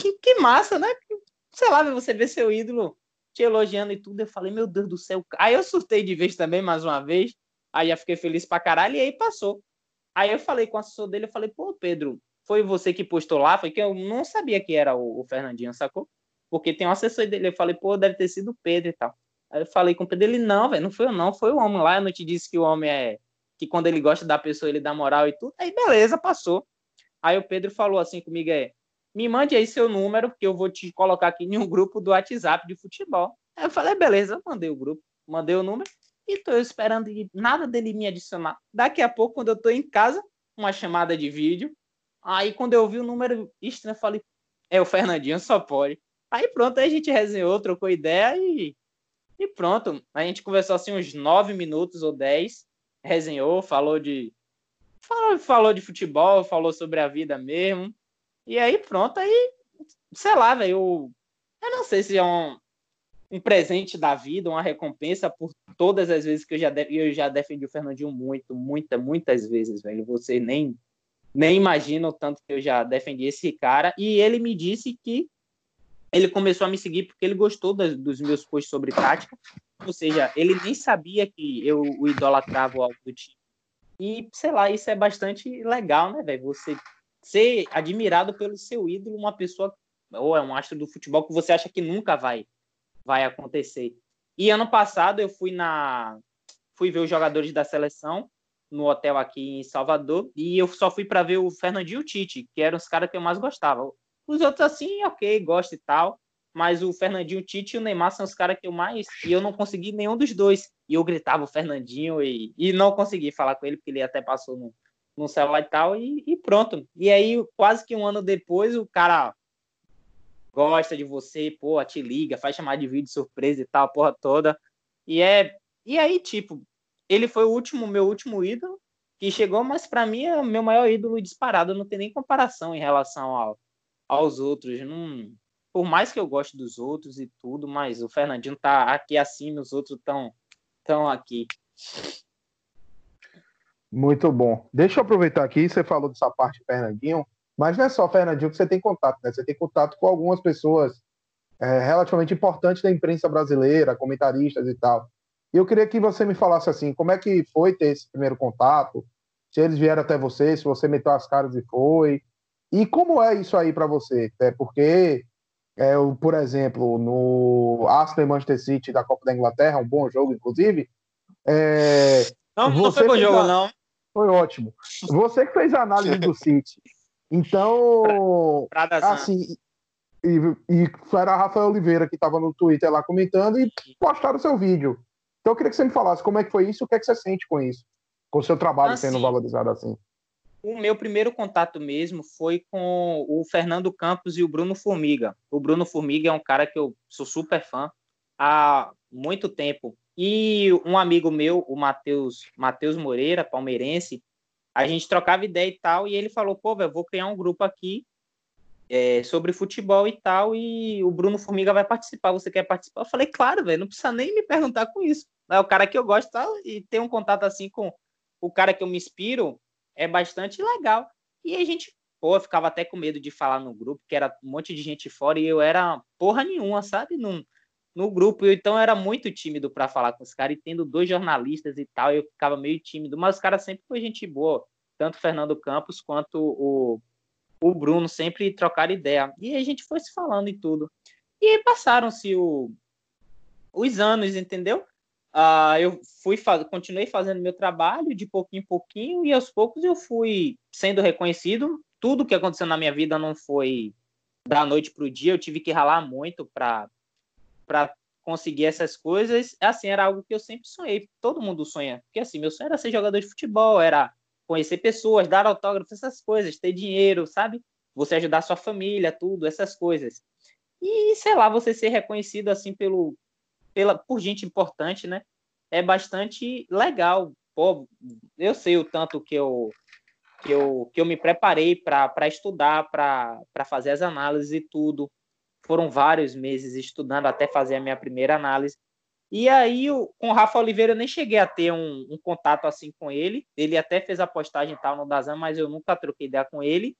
que, que, massa, né? Sei lá, você vê seu ídolo te elogiando e tudo. Eu falei, meu Deus do céu. Aí eu surtei de vez também, mais uma vez. Aí já fiquei feliz pra caralho e aí passou. Aí eu falei com o assessor dele, eu falei, pô, Pedro, foi você que postou lá, foi que eu não sabia que era o, o Fernandinho, sacou? Porque tem um assessor dele, eu falei, pô, deve ter sido o Pedro e tal. Aí eu falei com o Pedro, ele, não, velho, não foi eu não, foi o homem lá, eu não te disse que o homem é, que quando ele gosta da pessoa, ele dá moral e tudo. Aí, beleza, passou. Aí o Pedro falou assim comigo, é, me mande aí seu número, que eu vou te colocar aqui em um grupo do WhatsApp de futebol. Aí eu falei, beleza, mandei o grupo, mandei o número, e tô esperando nada dele me adicionar. Daqui a pouco, quando eu tô em casa, uma chamada de vídeo, Aí quando eu vi o número estranho, eu falei, é o Fernandinho, só pode. Aí pronto, aí a gente resenhou, trocou ideia e, e pronto. A gente conversou assim uns nove minutos ou dez, resenhou, falou de. Falou, falou de futebol, falou sobre a vida mesmo. E aí pronto, aí, sei lá, velho. Eu, não sei se é um, um presente da vida, uma recompensa por todas as vezes que eu já, eu já defendi o Fernandinho muito, muitas, muitas vezes, velho. Você nem nem imagina o tanto que eu já defendi esse cara. E ele me disse que ele começou a me seguir porque ele gostou das, dos meus posts sobre tática. Ou seja, ele nem sabia que eu o idolatrava algo do tipo. E, sei lá, isso é bastante legal, né, velho? Você ser admirado pelo seu ídolo, uma pessoa, ou é um astro do futebol que você acha que nunca vai, vai acontecer. E ano passado eu fui na. Fui ver os jogadores da seleção no hotel aqui em Salvador e eu só fui para ver o Fernandinho Tite, que eram os caras que eu mais gostava. Os outros assim, ok, gosto e tal. mas o Fernandinho, o Tite e o Neymar são os caras que eu mais. E eu não consegui nenhum dos dois. E eu gritava o Fernandinho e, e não consegui falar com ele, porque ele até passou no, no celular e tal, e, e pronto. E aí, quase que um ano depois, o cara gosta de você, pô, te liga, faz chamar de vídeo surpresa e tal, porra toda. E é. E aí, tipo, ele foi o último, meu último ídolo que chegou, mas para mim é o meu maior ídolo disparado, não tem nem comparação em relação ao, aos outros. Não, por mais que eu goste dos outros e tudo, mas o Fernandinho tá aqui acima, os outros estão tão aqui. Muito bom. Deixa eu aproveitar aqui, você falou dessa parte Fernandinho, mas não é só Fernandinho que você tem contato, né? Você tem contato com algumas pessoas é, relativamente importantes da imprensa brasileira, comentaristas e tal. E eu queria que você me falasse assim, como é que foi ter esse primeiro contato? Se eles vieram até você, se você meteu as caras e foi. E como é isso aí para você? É porque, é, por exemplo, no Arsenal Manchester City da Copa da Inglaterra, um bom jogo, inclusive. É, não, não foi bom jogo, a... não. Foi ótimo. Você que fez a análise do City. Então, pra, pra assim, e, e era Rafael Oliveira que estava no Twitter lá comentando e postaram o seu vídeo. Então eu queria que você me falasse como é que foi isso, o que é que você sente com isso, com o seu trabalho assim, sendo valorizado assim. O meu primeiro contato mesmo foi com o Fernando Campos e o Bruno Formiga. O Bruno Formiga é um cara que eu sou super fã há muito tempo. E um amigo meu, o Matheus Mateus Moreira, palmeirense, a gente trocava ideia e tal, e ele falou, pô, velho, vou criar um grupo aqui é, sobre futebol e tal, e o Bruno Formiga vai participar, você quer participar? Eu falei, claro, velho, não precisa nem me perguntar com isso. É o cara que eu gosto tal, e ter um contato assim com o cara que eu me inspiro é bastante legal. E a gente, pô, ficava até com medo de falar no grupo, que era um monte de gente fora, e eu era porra nenhuma, sabe? No, no grupo, então era muito tímido para falar com os caras, e tendo dois jornalistas e tal, eu ficava meio tímido, mas os caras sempre foi gente boa, tanto o Fernando Campos quanto o o Bruno sempre trocar ideia. E a gente foi se falando e tudo. E passaram-se os anos, entendeu? Uh, eu fui continuei fazendo meu trabalho de pouquinho em pouquinho e aos poucos eu fui sendo reconhecido. Tudo que aconteceu na minha vida não foi da noite para o dia. Eu tive que ralar muito para para conseguir essas coisas. Assim era algo que eu sempre sonhei. Todo mundo sonha, porque assim meu sonho era ser jogador de futebol, era conhecer pessoas, dar autógrafos, essas coisas, ter dinheiro, sabe? Você ajudar sua família, tudo, essas coisas. E, sei lá, você ser reconhecido assim pelo, pela, por gente importante, né? É bastante legal. Pô, eu sei o tanto que eu que eu, que eu me preparei para estudar, para fazer as análises e tudo. Foram vários meses estudando até fazer a minha primeira análise. E aí, com o Rafa Oliveira, eu nem cheguei a ter um, um, contato assim com ele. Ele até fez a postagem tal no Dazan, mas eu nunca troquei ideia com ele.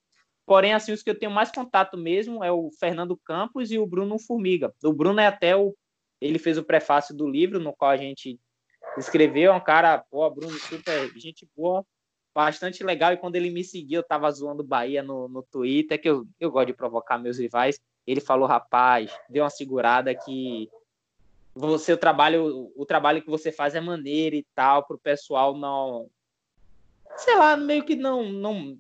Porém, assim, os que eu tenho mais contato mesmo é o Fernando Campos e o Bruno Formiga. O Bruno é até o. Ele fez o prefácio do livro, no qual a gente escreveu. É um cara, pô, Bruno, super gente boa, bastante legal. E quando ele me seguiu, eu tava zoando Bahia no, no Twitter, que eu, eu gosto de provocar meus rivais. Ele falou, rapaz, deu uma segurada que você o trabalho o trabalho que você faz é maneiro e tal para o pessoal não sei lá meio que não não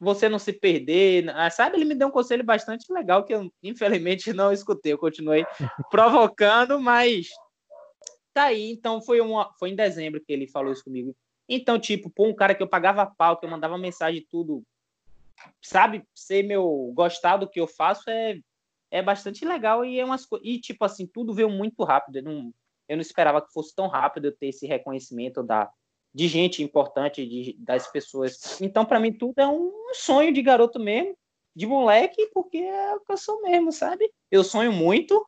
você não se perder ah, sabe ele me deu um conselho bastante legal que eu infelizmente não escutei eu continuei provocando mas tá aí. Então foi uma foi em dezembro que ele falou isso comigo. Então tipo pô um cara que eu pagava pau que eu mandava mensagem tudo sabe ser meu gostar do que eu faço é é bastante legal e é umas e tipo assim tudo veio muito rápido. Eu não, eu não esperava que fosse tão rápido eu ter esse reconhecimento da de gente importante, de, das pessoas. Então para mim tudo é um sonho de garoto mesmo, de moleque, porque é o que eu sou mesmo, sabe? Eu sonho muito,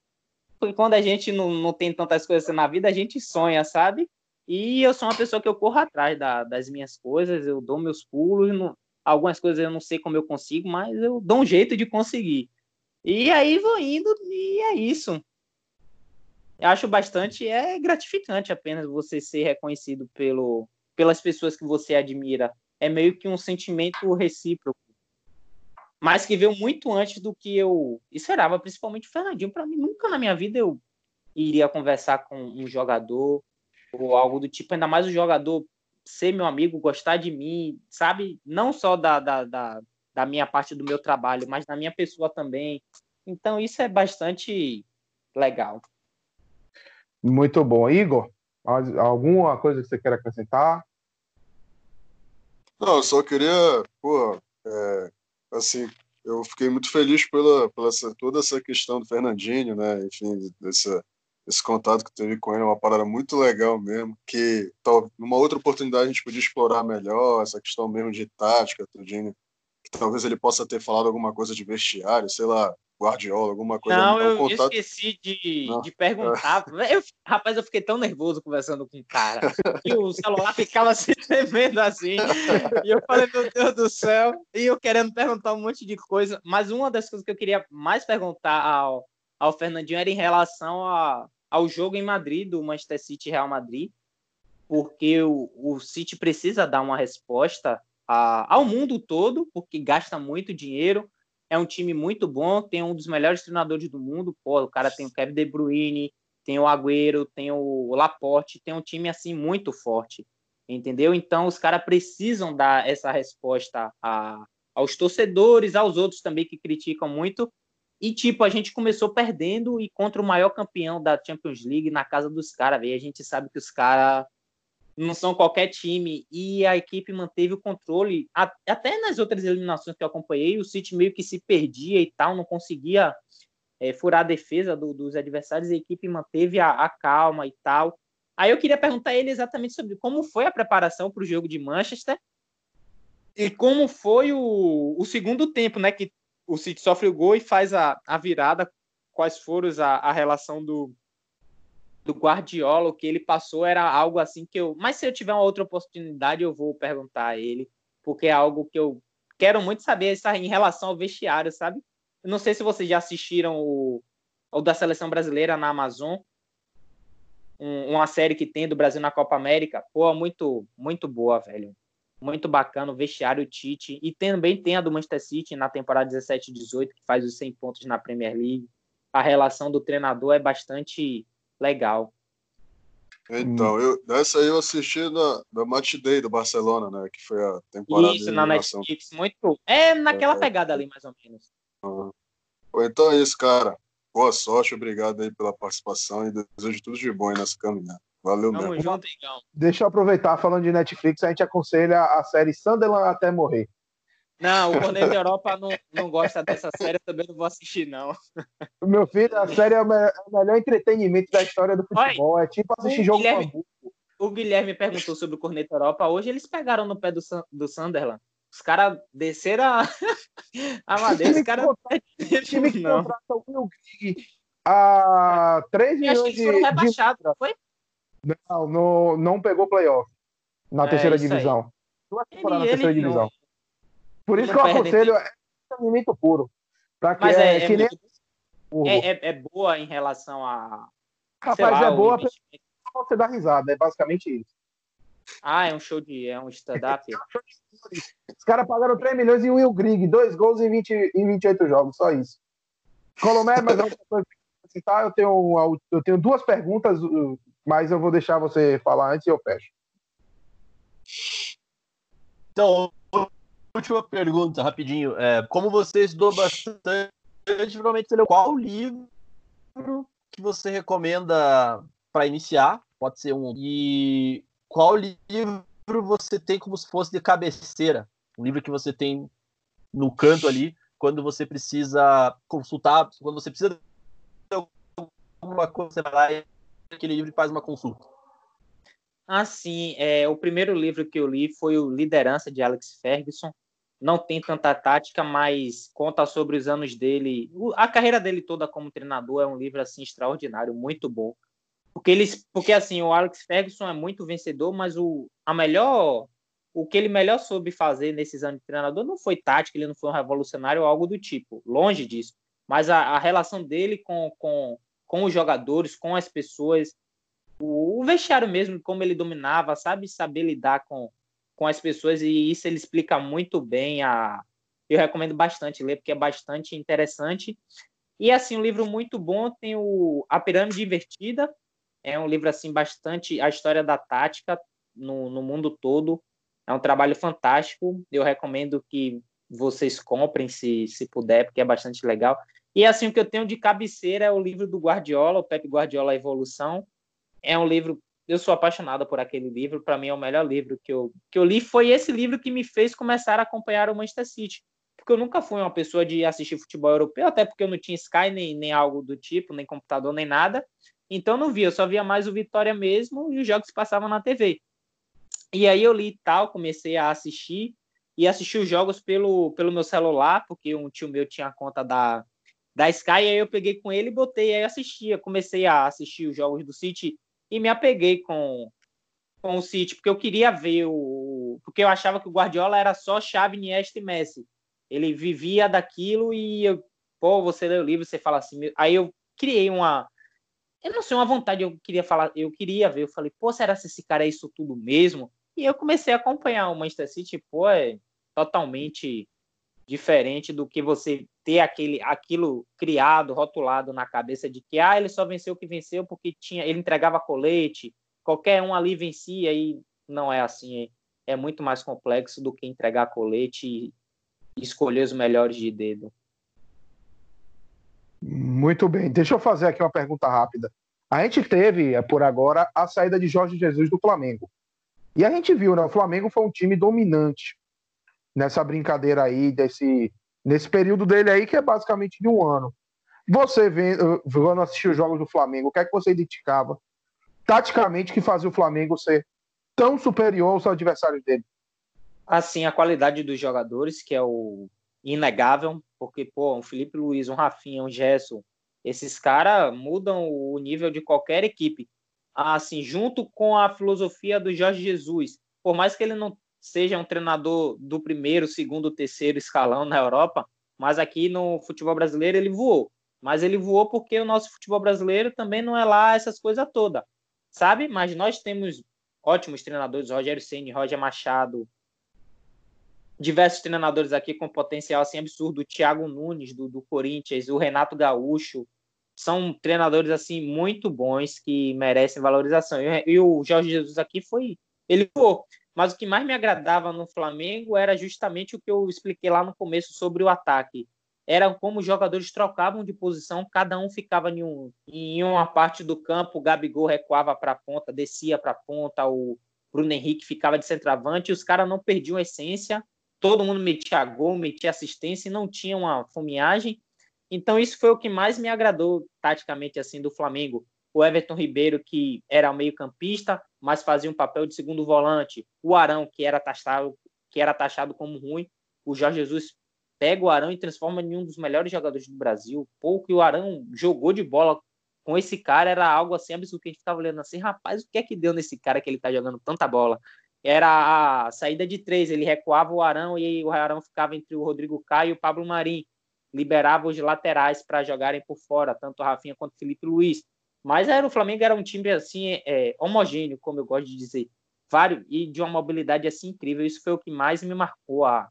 porque quando a gente não, não tem tantas coisas na vida, a gente sonha, sabe? E eu sou uma pessoa que eu corro atrás da, das minhas coisas, eu dou meus pulos, não, algumas coisas eu não sei como eu consigo, mas eu dou um jeito de conseguir. E aí vou indo e é isso. Eu acho bastante é gratificante apenas você ser reconhecido pelo, pelas pessoas que você admira. É meio que um sentimento recíproco. Mas que veio muito antes do que eu esperava, principalmente o Fernandinho. Para mim, nunca na minha vida eu iria conversar com um jogador ou algo do tipo, ainda mais o jogador ser meu amigo, gostar de mim, sabe? Não só da, da, da, da minha parte do meu trabalho, mas na minha pessoa também. Então isso é bastante legal. Muito bom. Igor, alguma coisa que você quer acrescentar? Não, eu só queria, pô, é, assim, eu fiquei muito feliz pela, pela essa, toda essa questão do Fernandinho, né? Enfim, desse, esse contato que teve com ele é uma parada muito legal mesmo, que tal, numa outra oportunidade a gente podia explorar melhor essa questão mesmo de tática, tudinho, que talvez ele possa ter falado alguma coisa de vestiário, sei lá, Guardiola, alguma coisa. Não, eu contato... esqueci de, Não. de perguntar. Eu, rapaz, eu fiquei tão nervoso conversando com o cara. E o celular ficava se tremendo assim. E eu falei, meu Deus do céu. E eu querendo perguntar um monte de coisa. Mas uma das coisas que eu queria mais perguntar ao, ao Fernandinho era em relação a, ao jogo em Madrid, do Manchester City Real Madrid. Porque o, o City precisa dar uma resposta a, ao mundo todo, porque gasta muito dinheiro é um time muito bom, tem um dos melhores treinadores do mundo, pô, o cara tem o Kevin De Bruyne, tem o Agüero, tem o Laporte, tem um time assim muito forte, entendeu? Então os caras precisam dar essa resposta a, aos torcedores, aos outros também que criticam muito. E tipo, a gente começou perdendo e contra o maior campeão da Champions League na casa dos caras, a gente sabe que os caras não são qualquer time, e a equipe manteve o controle, até nas outras eliminações que eu acompanhei, o City meio que se perdia e tal, não conseguia é, furar a defesa do, dos adversários, a equipe manteve a, a, calma e tal. Aí eu queria perguntar a ele exatamente sobre como foi a preparação para o jogo de Manchester e como foi o, o segundo tempo, né, que o City sofre o gol e faz a, a virada, quais foram a, a relação do, do Guardiola, o que ele passou era algo assim que eu. Mas se eu tiver uma outra oportunidade, eu vou perguntar a ele, porque é algo que eu quero muito saber em relação ao vestiário, sabe? Eu não sei se vocês já assistiram o, o da seleção brasileira na Amazon, um, uma série que tem do Brasil na Copa América. Pô, muito, muito boa, velho. Muito bacana o vestiário Tite. E também tem a do Manchester City na temporada 17 18, que faz os 100 pontos na Premier League. A relação do treinador é bastante legal. Então, eu, essa aí eu assisti da, da Match Day do Barcelona, né? Que foi a temporada Isso, na Netflix, muito. É naquela é, pegada ali, mais ou menos. Uhum. Então é isso, cara. Boa sorte, obrigado aí pela participação e desejo tudo de bom aí nessa caminhada. Valeu Tamo mesmo. Junto, Deixa eu aproveitar, falando de Netflix, a gente aconselha a série Sunderland até morrer. Não, o Corneiro da Europa não, não gosta dessa série, eu também não vou assistir, não. Meu filho, a série é o melhor entretenimento da história do futebol. É tipo assistir jogo Guilherme, O Guilherme perguntou sobre o Corneiro da Europa. Hoje eles pegaram no pé do, do Sunderland. Os caras desceram a, a madeira. Os caras. O time que não. contrata o Will Grigg a 3 milhões acho que foram rebaixados, de... foi? Não, no, não pegou playoff na é, terceira divisão. Duas temporadas na terceira divisão. Por isso que eu aconselho é alimento puro. Pra que Mas é, é, é, nem... é, é, é, boa em relação a. Rapaz, lá, é boa pra você dar risada, é basicamente isso. Ah, é um show de. É um stand-up. Os caras pagaram 3 milhões em Will Grigg, dois gols em, 20, em 28 jogos, só isso. Colomé, mas é coisa citar, eu tenho, eu tenho duas perguntas, mas eu vou deixar você falar antes e eu fecho. Então, última pergunta, rapidinho. É, como você estudou bastante, provavelmente você leu qual livro que você recomenda para iniciar? Pode ser um. E qual livro você tem como se fosse de cabeceira? Um livro que você tem no canto ali, quando você precisa consultar, quando você precisa de alguma coisa, você vai lá e aquele livro faz uma consulta. Ah, sim. É, o primeiro livro que eu li foi o Liderança, de Alex Ferguson. Não tem tanta tática, mas conta sobre os anos dele. A carreira dele toda como treinador é um livro assim extraordinário, muito bom. Porque eles, porque assim, o Alex Ferguson é muito vencedor, mas o a melhor o que ele melhor soube fazer nesses anos de treinador não foi tática, ele não foi um revolucionário ou algo do tipo, longe disso. Mas a, a relação dele com, com, com os jogadores, com as pessoas, o, o vestiário mesmo, como ele dominava, sabe saber lidar com, com as pessoas e isso ele explica muito bem. A, eu recomendo bastante ler porque é bastante interessante. E assim, um livro muito bom tem o A Pirâmide Invertida. É um livro assim bastante a história da tática no, no mundo todo. É um trabalho fantástico. Eu recomendo que vocês comprem se, se puder, porque é bastante legal. E assim, o que eu tenho de cabeceira é o livro do Guardiola, o Pepe Guardiola Evolução. É um livro, eu sou apaixonada por aquele livro, para mim é o melhor livro que eu, que eu li. Foi esse livro que me fez começar a acompanhar o Manchester City. Porque eu nunca fui uma pessoa de assistir futebol europeu, até porque eu não tinha Sky nem, nem algo do tipo, nem computador, nem nada. Então não via, eu só via mais o Vitória mesmo e os jogos que passavam na TV. E aí eu li tal, comecei a assistir e assisti os jogos pelo, pelo meu celular, porque um tio meu tinha a conta da, da Sky, aí eu peguei com ele e botei, aí assistia, comecei a assistir os jogos do City e me apeguei com, com o City, porque eu queria ver o... porque eu achava que o Guardiola era só Xavi, Iniesta e Messi. Ele vivia daquilo e eu, pô, você lê o livro, você fala assim, aí eu criei uma eu não sei, uma vontade, eu queria falar, eu queria ver, eu falei, pô, será que esse cara é isso tudo mesmo? E eu comecei a acompanhar o Manchester City, pô, é totalmente diferente do que você ter aquele, aquilo criado, rotulado na cabeça de que ah, ele só venceu o que venceu porque tinha, ele entregava colete, qualquer um ali vencia e não é assim, é, muito mais complexo do que entregar colete e escolher os melhores de dedo. Muito bem. Deixa eu fazer aqui uma pergunta rápida. A gente teve, é, por agora, a saída de Jorge Jesus do Flamengo. E a gente viu, né? O Flamengo foi um time dominante nessa brincadeira aí, desse, nesse período dele aí, que é basicamente de um ano. Você vendo, vendo assistir os jogos do Flamengo, o que é que você identificava taticamente que fazia o Flamengo ser tão superior aos adversários dele? Assim, a qualidade dos jogadores, que é o inegável, porque, pô, um Felipe Luiz, um Rafinha, um Gerson, esses caras mudam o nível de qualquer equipe. Assim, junto com a filosofia do Jorge Jesus, por mais que ele não seja um treinador do primeiro, segundo, terceiro escalão na Europa, mas aqui no futebol brasileiro ele voou. Mas ele voou porque o nosso futebol brasileiro também não é lá essas coisas todas, sabe? Mas nós temos ótimos treinadores, Rogério Ceni, Roger Machado, diversos treinadores aqui com potencial assim absurdo, o Thiago Nunes do, do Corinthians, o Renato Gaúcho, são treinadores assim muito bons que merecem valorização. E o Jorge Jesus aqui foi, ele voou. Mas o que mais me agradava no Flamengo era justamente o que eu expliquei lá no começo sobre o ataque. Era como os jogadores trocavam de posição, cada um ficava em, um, em uma parte do campo, o Gabigol recuava para a ponta, descia para a ponta, o Bruno Henrique ficava de centroavante, e os caras não perdiam a essência, todo mundo metia gol, metia assistência e não tinha uma fomeagem. Então isso foi o que mais me agradou taticamente assim do Flamengo o Everton Ribeiro, que era meio-campista, mas fazia um papel de segundo volante, o Arão, que era taxado, que era taxado como ruim, o Jorge Jesus pega o Arão e transforma em um dos melhores jogadores do Brasil. Pouco que o Arão jogou de bola com esse cara era algo assim absurdo que a gente ficava olhando assim, rapaz, o que é que deu nesse cara que ele tá jogando tanta bola? Era a saída de três, ele recuava o Arão e o Arão ficava entre o Rodrigo Caio e o Pablo Marim, liberava os laterais para jogarem por fora, tanto o Rafinha quanto o Felipe Luiz. Mas era, o Flamengo era um time assim é, homogêneo, como eu gosto de dizer, vários e de uma mobilidade assim incrível. Isso foi o que mais me marcou a,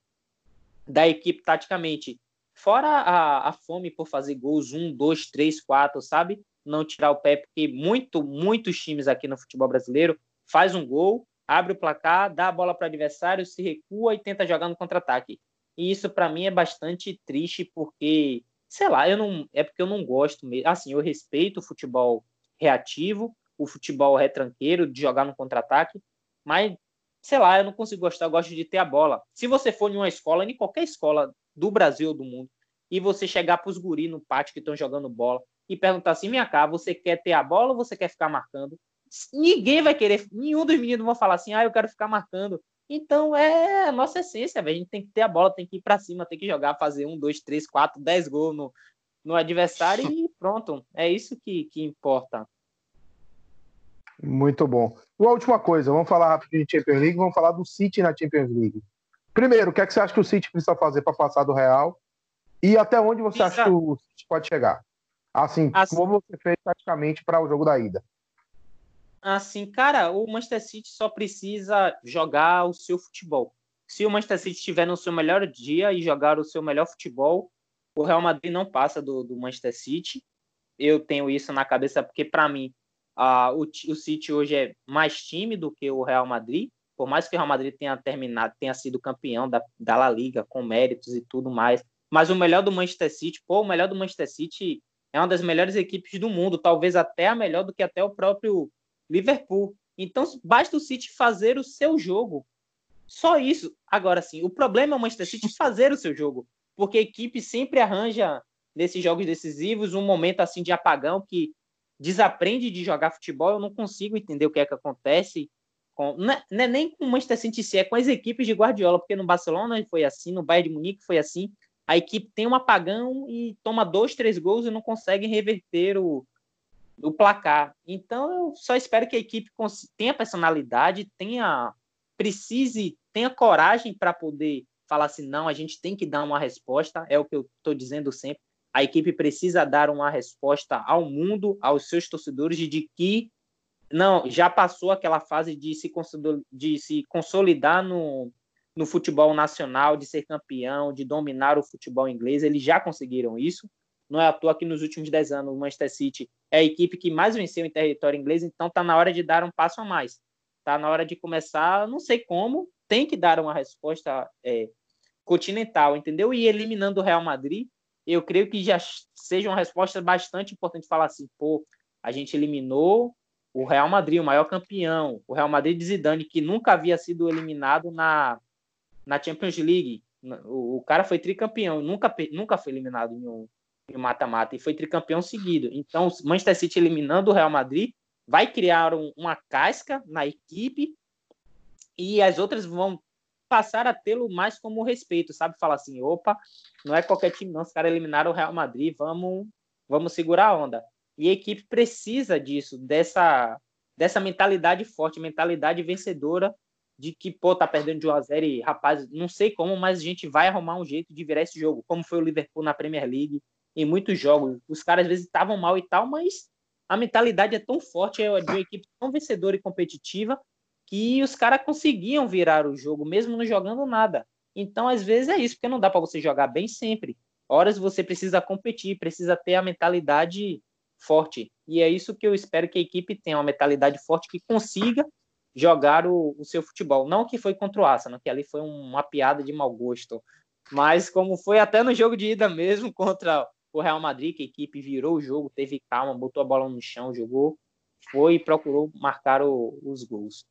da equipe taticamente. Fora a, a fome por fazer gols, um, dois, três, quatro, sabe? Não tirar o pé, porque muito, muitos times aqui no futebol brasileiro faz um gol, abre o placar, dá a bola para o adversário, se recua e tenta jogar no contra-ataque. E isso para mim é bastante triste, porque sei lá, eu não é porque eu não gosto mesmo. Assim, eu respeito o futebol reativo, o futebol retranqueiro, de jogar no contra-ataque, mas sei lá, eu não consigo gostar, eu gosto de ter a bola. Se você for em uma escola, em qualquer escola do Brasil ou do mundo, e você chegar para os guri no pátio que estão jogando bola e perguntar assim, minha cara, você quer ter a bola ou você quer ficar marcando? Ninguém vai querer, nenhum dos meninos vai falar assim, ah, eu quero ficar marcando. Então é a nossa essência, velho. A gente tem que ter a bola, tem que ir para cima, tem que jogar, fazer um, dois, três, quatro, dez gols no, no adversário e pronto. É isso que, que importa. Muito bom. E a última coisa, vamos falar rapidinho de Champions League, vamos falar do City na Champions League. Primeiro, o que é que você acha que o City precisa fazer para passar do Real? E até onde você Exato. acha que o City pode chegar? Assim, assim como você fez praticamente para o jogo da ida assim, cara, o Manchester City só precisa jogar o seu futebol. Se o Manchester City estiver no seu melhor dia e jogar o seu melhor futebol, o Real Madrid não passa do, do Manchester City. Eu tenho isso na cabeça porque, para mim, uh, o, o City hoje é mais time do que o Real Madrid. Por mais que o Real Madrid tenha terminado, tenha sido campeão da, da La Liga com méritos e tudo mais, mas o melhor do Manchester City, pô, o melhor do Manchester City é uma das melhores equipes do mundo, talvez até a melhor do que até o próprio Liverpool. Então, basta o City fazer o seu jogo. Só isso. Agora sim, o problema é o Manchester City fazer o seu jogo, porque a equipe sempre arranja nesses jogos decisivos um momento assim de apagão que desaprende de jogar futebol. Eu não consigo entender o que é que acontece. Com, não, é, não é nem com o Manchester City, é com as equipes de Guardiola, porque no Barcelona foi assim, no Bayern de Munique foi assim. A equipe tem um apagão e toma dois, três gols e não consegue reverter o, o placar. Então eu só espero que a equipe tenha personalidade, tenha precise, tenha coragem para poder falar assim, não, a gente tem que dar uma resposta, é o que eu estou dizendo sempre. A equipe precisa dar uma resposta ao mundo, aos seus torcedores, de que não já passou aquela fase de se, de se consolidar no, no futebol nacional, de ser campeão, de dominar o futebol inglês. Eles já conseguiram isso. Não é à toa que nos últimos 10 anos o Manchester City é a equipe que mais venceu em território inglês, então está na hora de dar um passo a mais. Está na hora de começar, não sei como, tem que dar uma resposta é, continental, entendeu? E eliminando o Real Madrid, eu creio que já seja uma resposta bastante importante falar assim, pô, a gente eliminou o Real Madrid, o maior campeão, o Real Madrid de Zidane, que nunca havia sido eliminado na, na Champions League. O, o cara foi tricampeão, nunca, nunca foi eliminado em um, em mata-mata e foi tricampeão seguido. Então, Manchester City eliminando o Real Madrid vai criar um, uma casca na equipe e as outras vão passar a tê-lo mais como respeito, sabe? Falar assim, opa, não é qualquer time não, os caras eliminaram o Real Madrid, vamos, vamos segurar a onda. E a equipe precisa disso, dessa, dessa mentalidade forte, mentalidade vencedora de que, pô, tá perdendo de 1 a 0 e, rapaz, não sei como, mas a gente vai arrumar um jeito de virar esse jogo, como foi o Liverpool na Premier League, em muitos jogos. Os caras às vezes estavam mal e tal, mas a mentalidade é tão forte, é de uma equipe tão vencedora e competitiva, que os caras conseguiam virar o jogo, mesmo não jogando nada. Então, às vezes é isso, porque não dá para você jogar bem sempre. Horas você precisa competir, precisa ter a mentalidade forte. E é isso que eu espero que a equipe tenha, uma mentalidade forte que consiga jogar o, o seu futebol. Não que foi contra o Arsenal, que ali foi uma piada de mau gosto, mas como foi até no jogo de ida mesmo contra o Real Madrid, que a equipe virou o jogo, teve calma, botou a bola no chão, jogou, foi e procurou marcar o, os gols.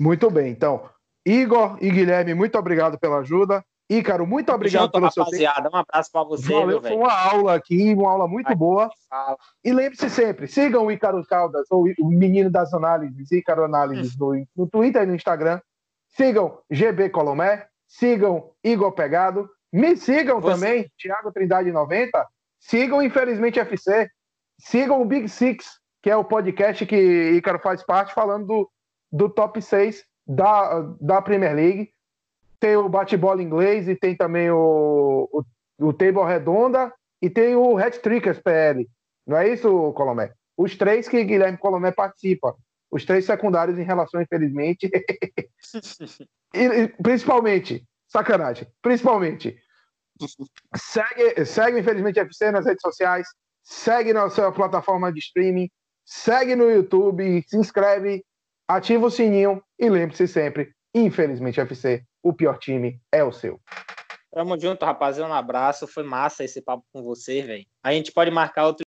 Muito bem, então, Igor e Guilherme, muito obrigado pela ajuda. Ícaro, muito obrigado junto, pelo rapaziada. seu tempo. Um abraço para você. Valeu, foi uma aula aqui, uma aula muito boa. E lembre-se sempre, sigam o Ícaro Caldas, ou o menino das análises, Ícaro Análises, no, no Twitter e no Instagram. Sigam GB Colomé, sigam Igor Pegado. Me sigam você... também, Thiago Trindade 90. Sigam Infelizmente FC. Sigam o Big Six, que é o podcast que Ícaro faz parte, falando do, do top 6 da, da Premier League. Tem o bate-bola inglês e tem também o, o, o Table Redonda e tem o Hat Trickers PL. Não é isso, Colomé? Os três que Guilherme Colomé participa. Os três secundários em relação, infelizmente. e, principalmente, sacanagem, principalmente. Segue, segue, infelizmente, FC nas redes sociais, segue na sua plataforma de streaming, segue no YouTube, se inscreve, ativa o sininho e lembre-se sempre, infelizmente FC, o pior time é o seu. Tamo junto, rapaziada. Um abraço. Foi massa esse papo com você, velho. A gente pode marcar outro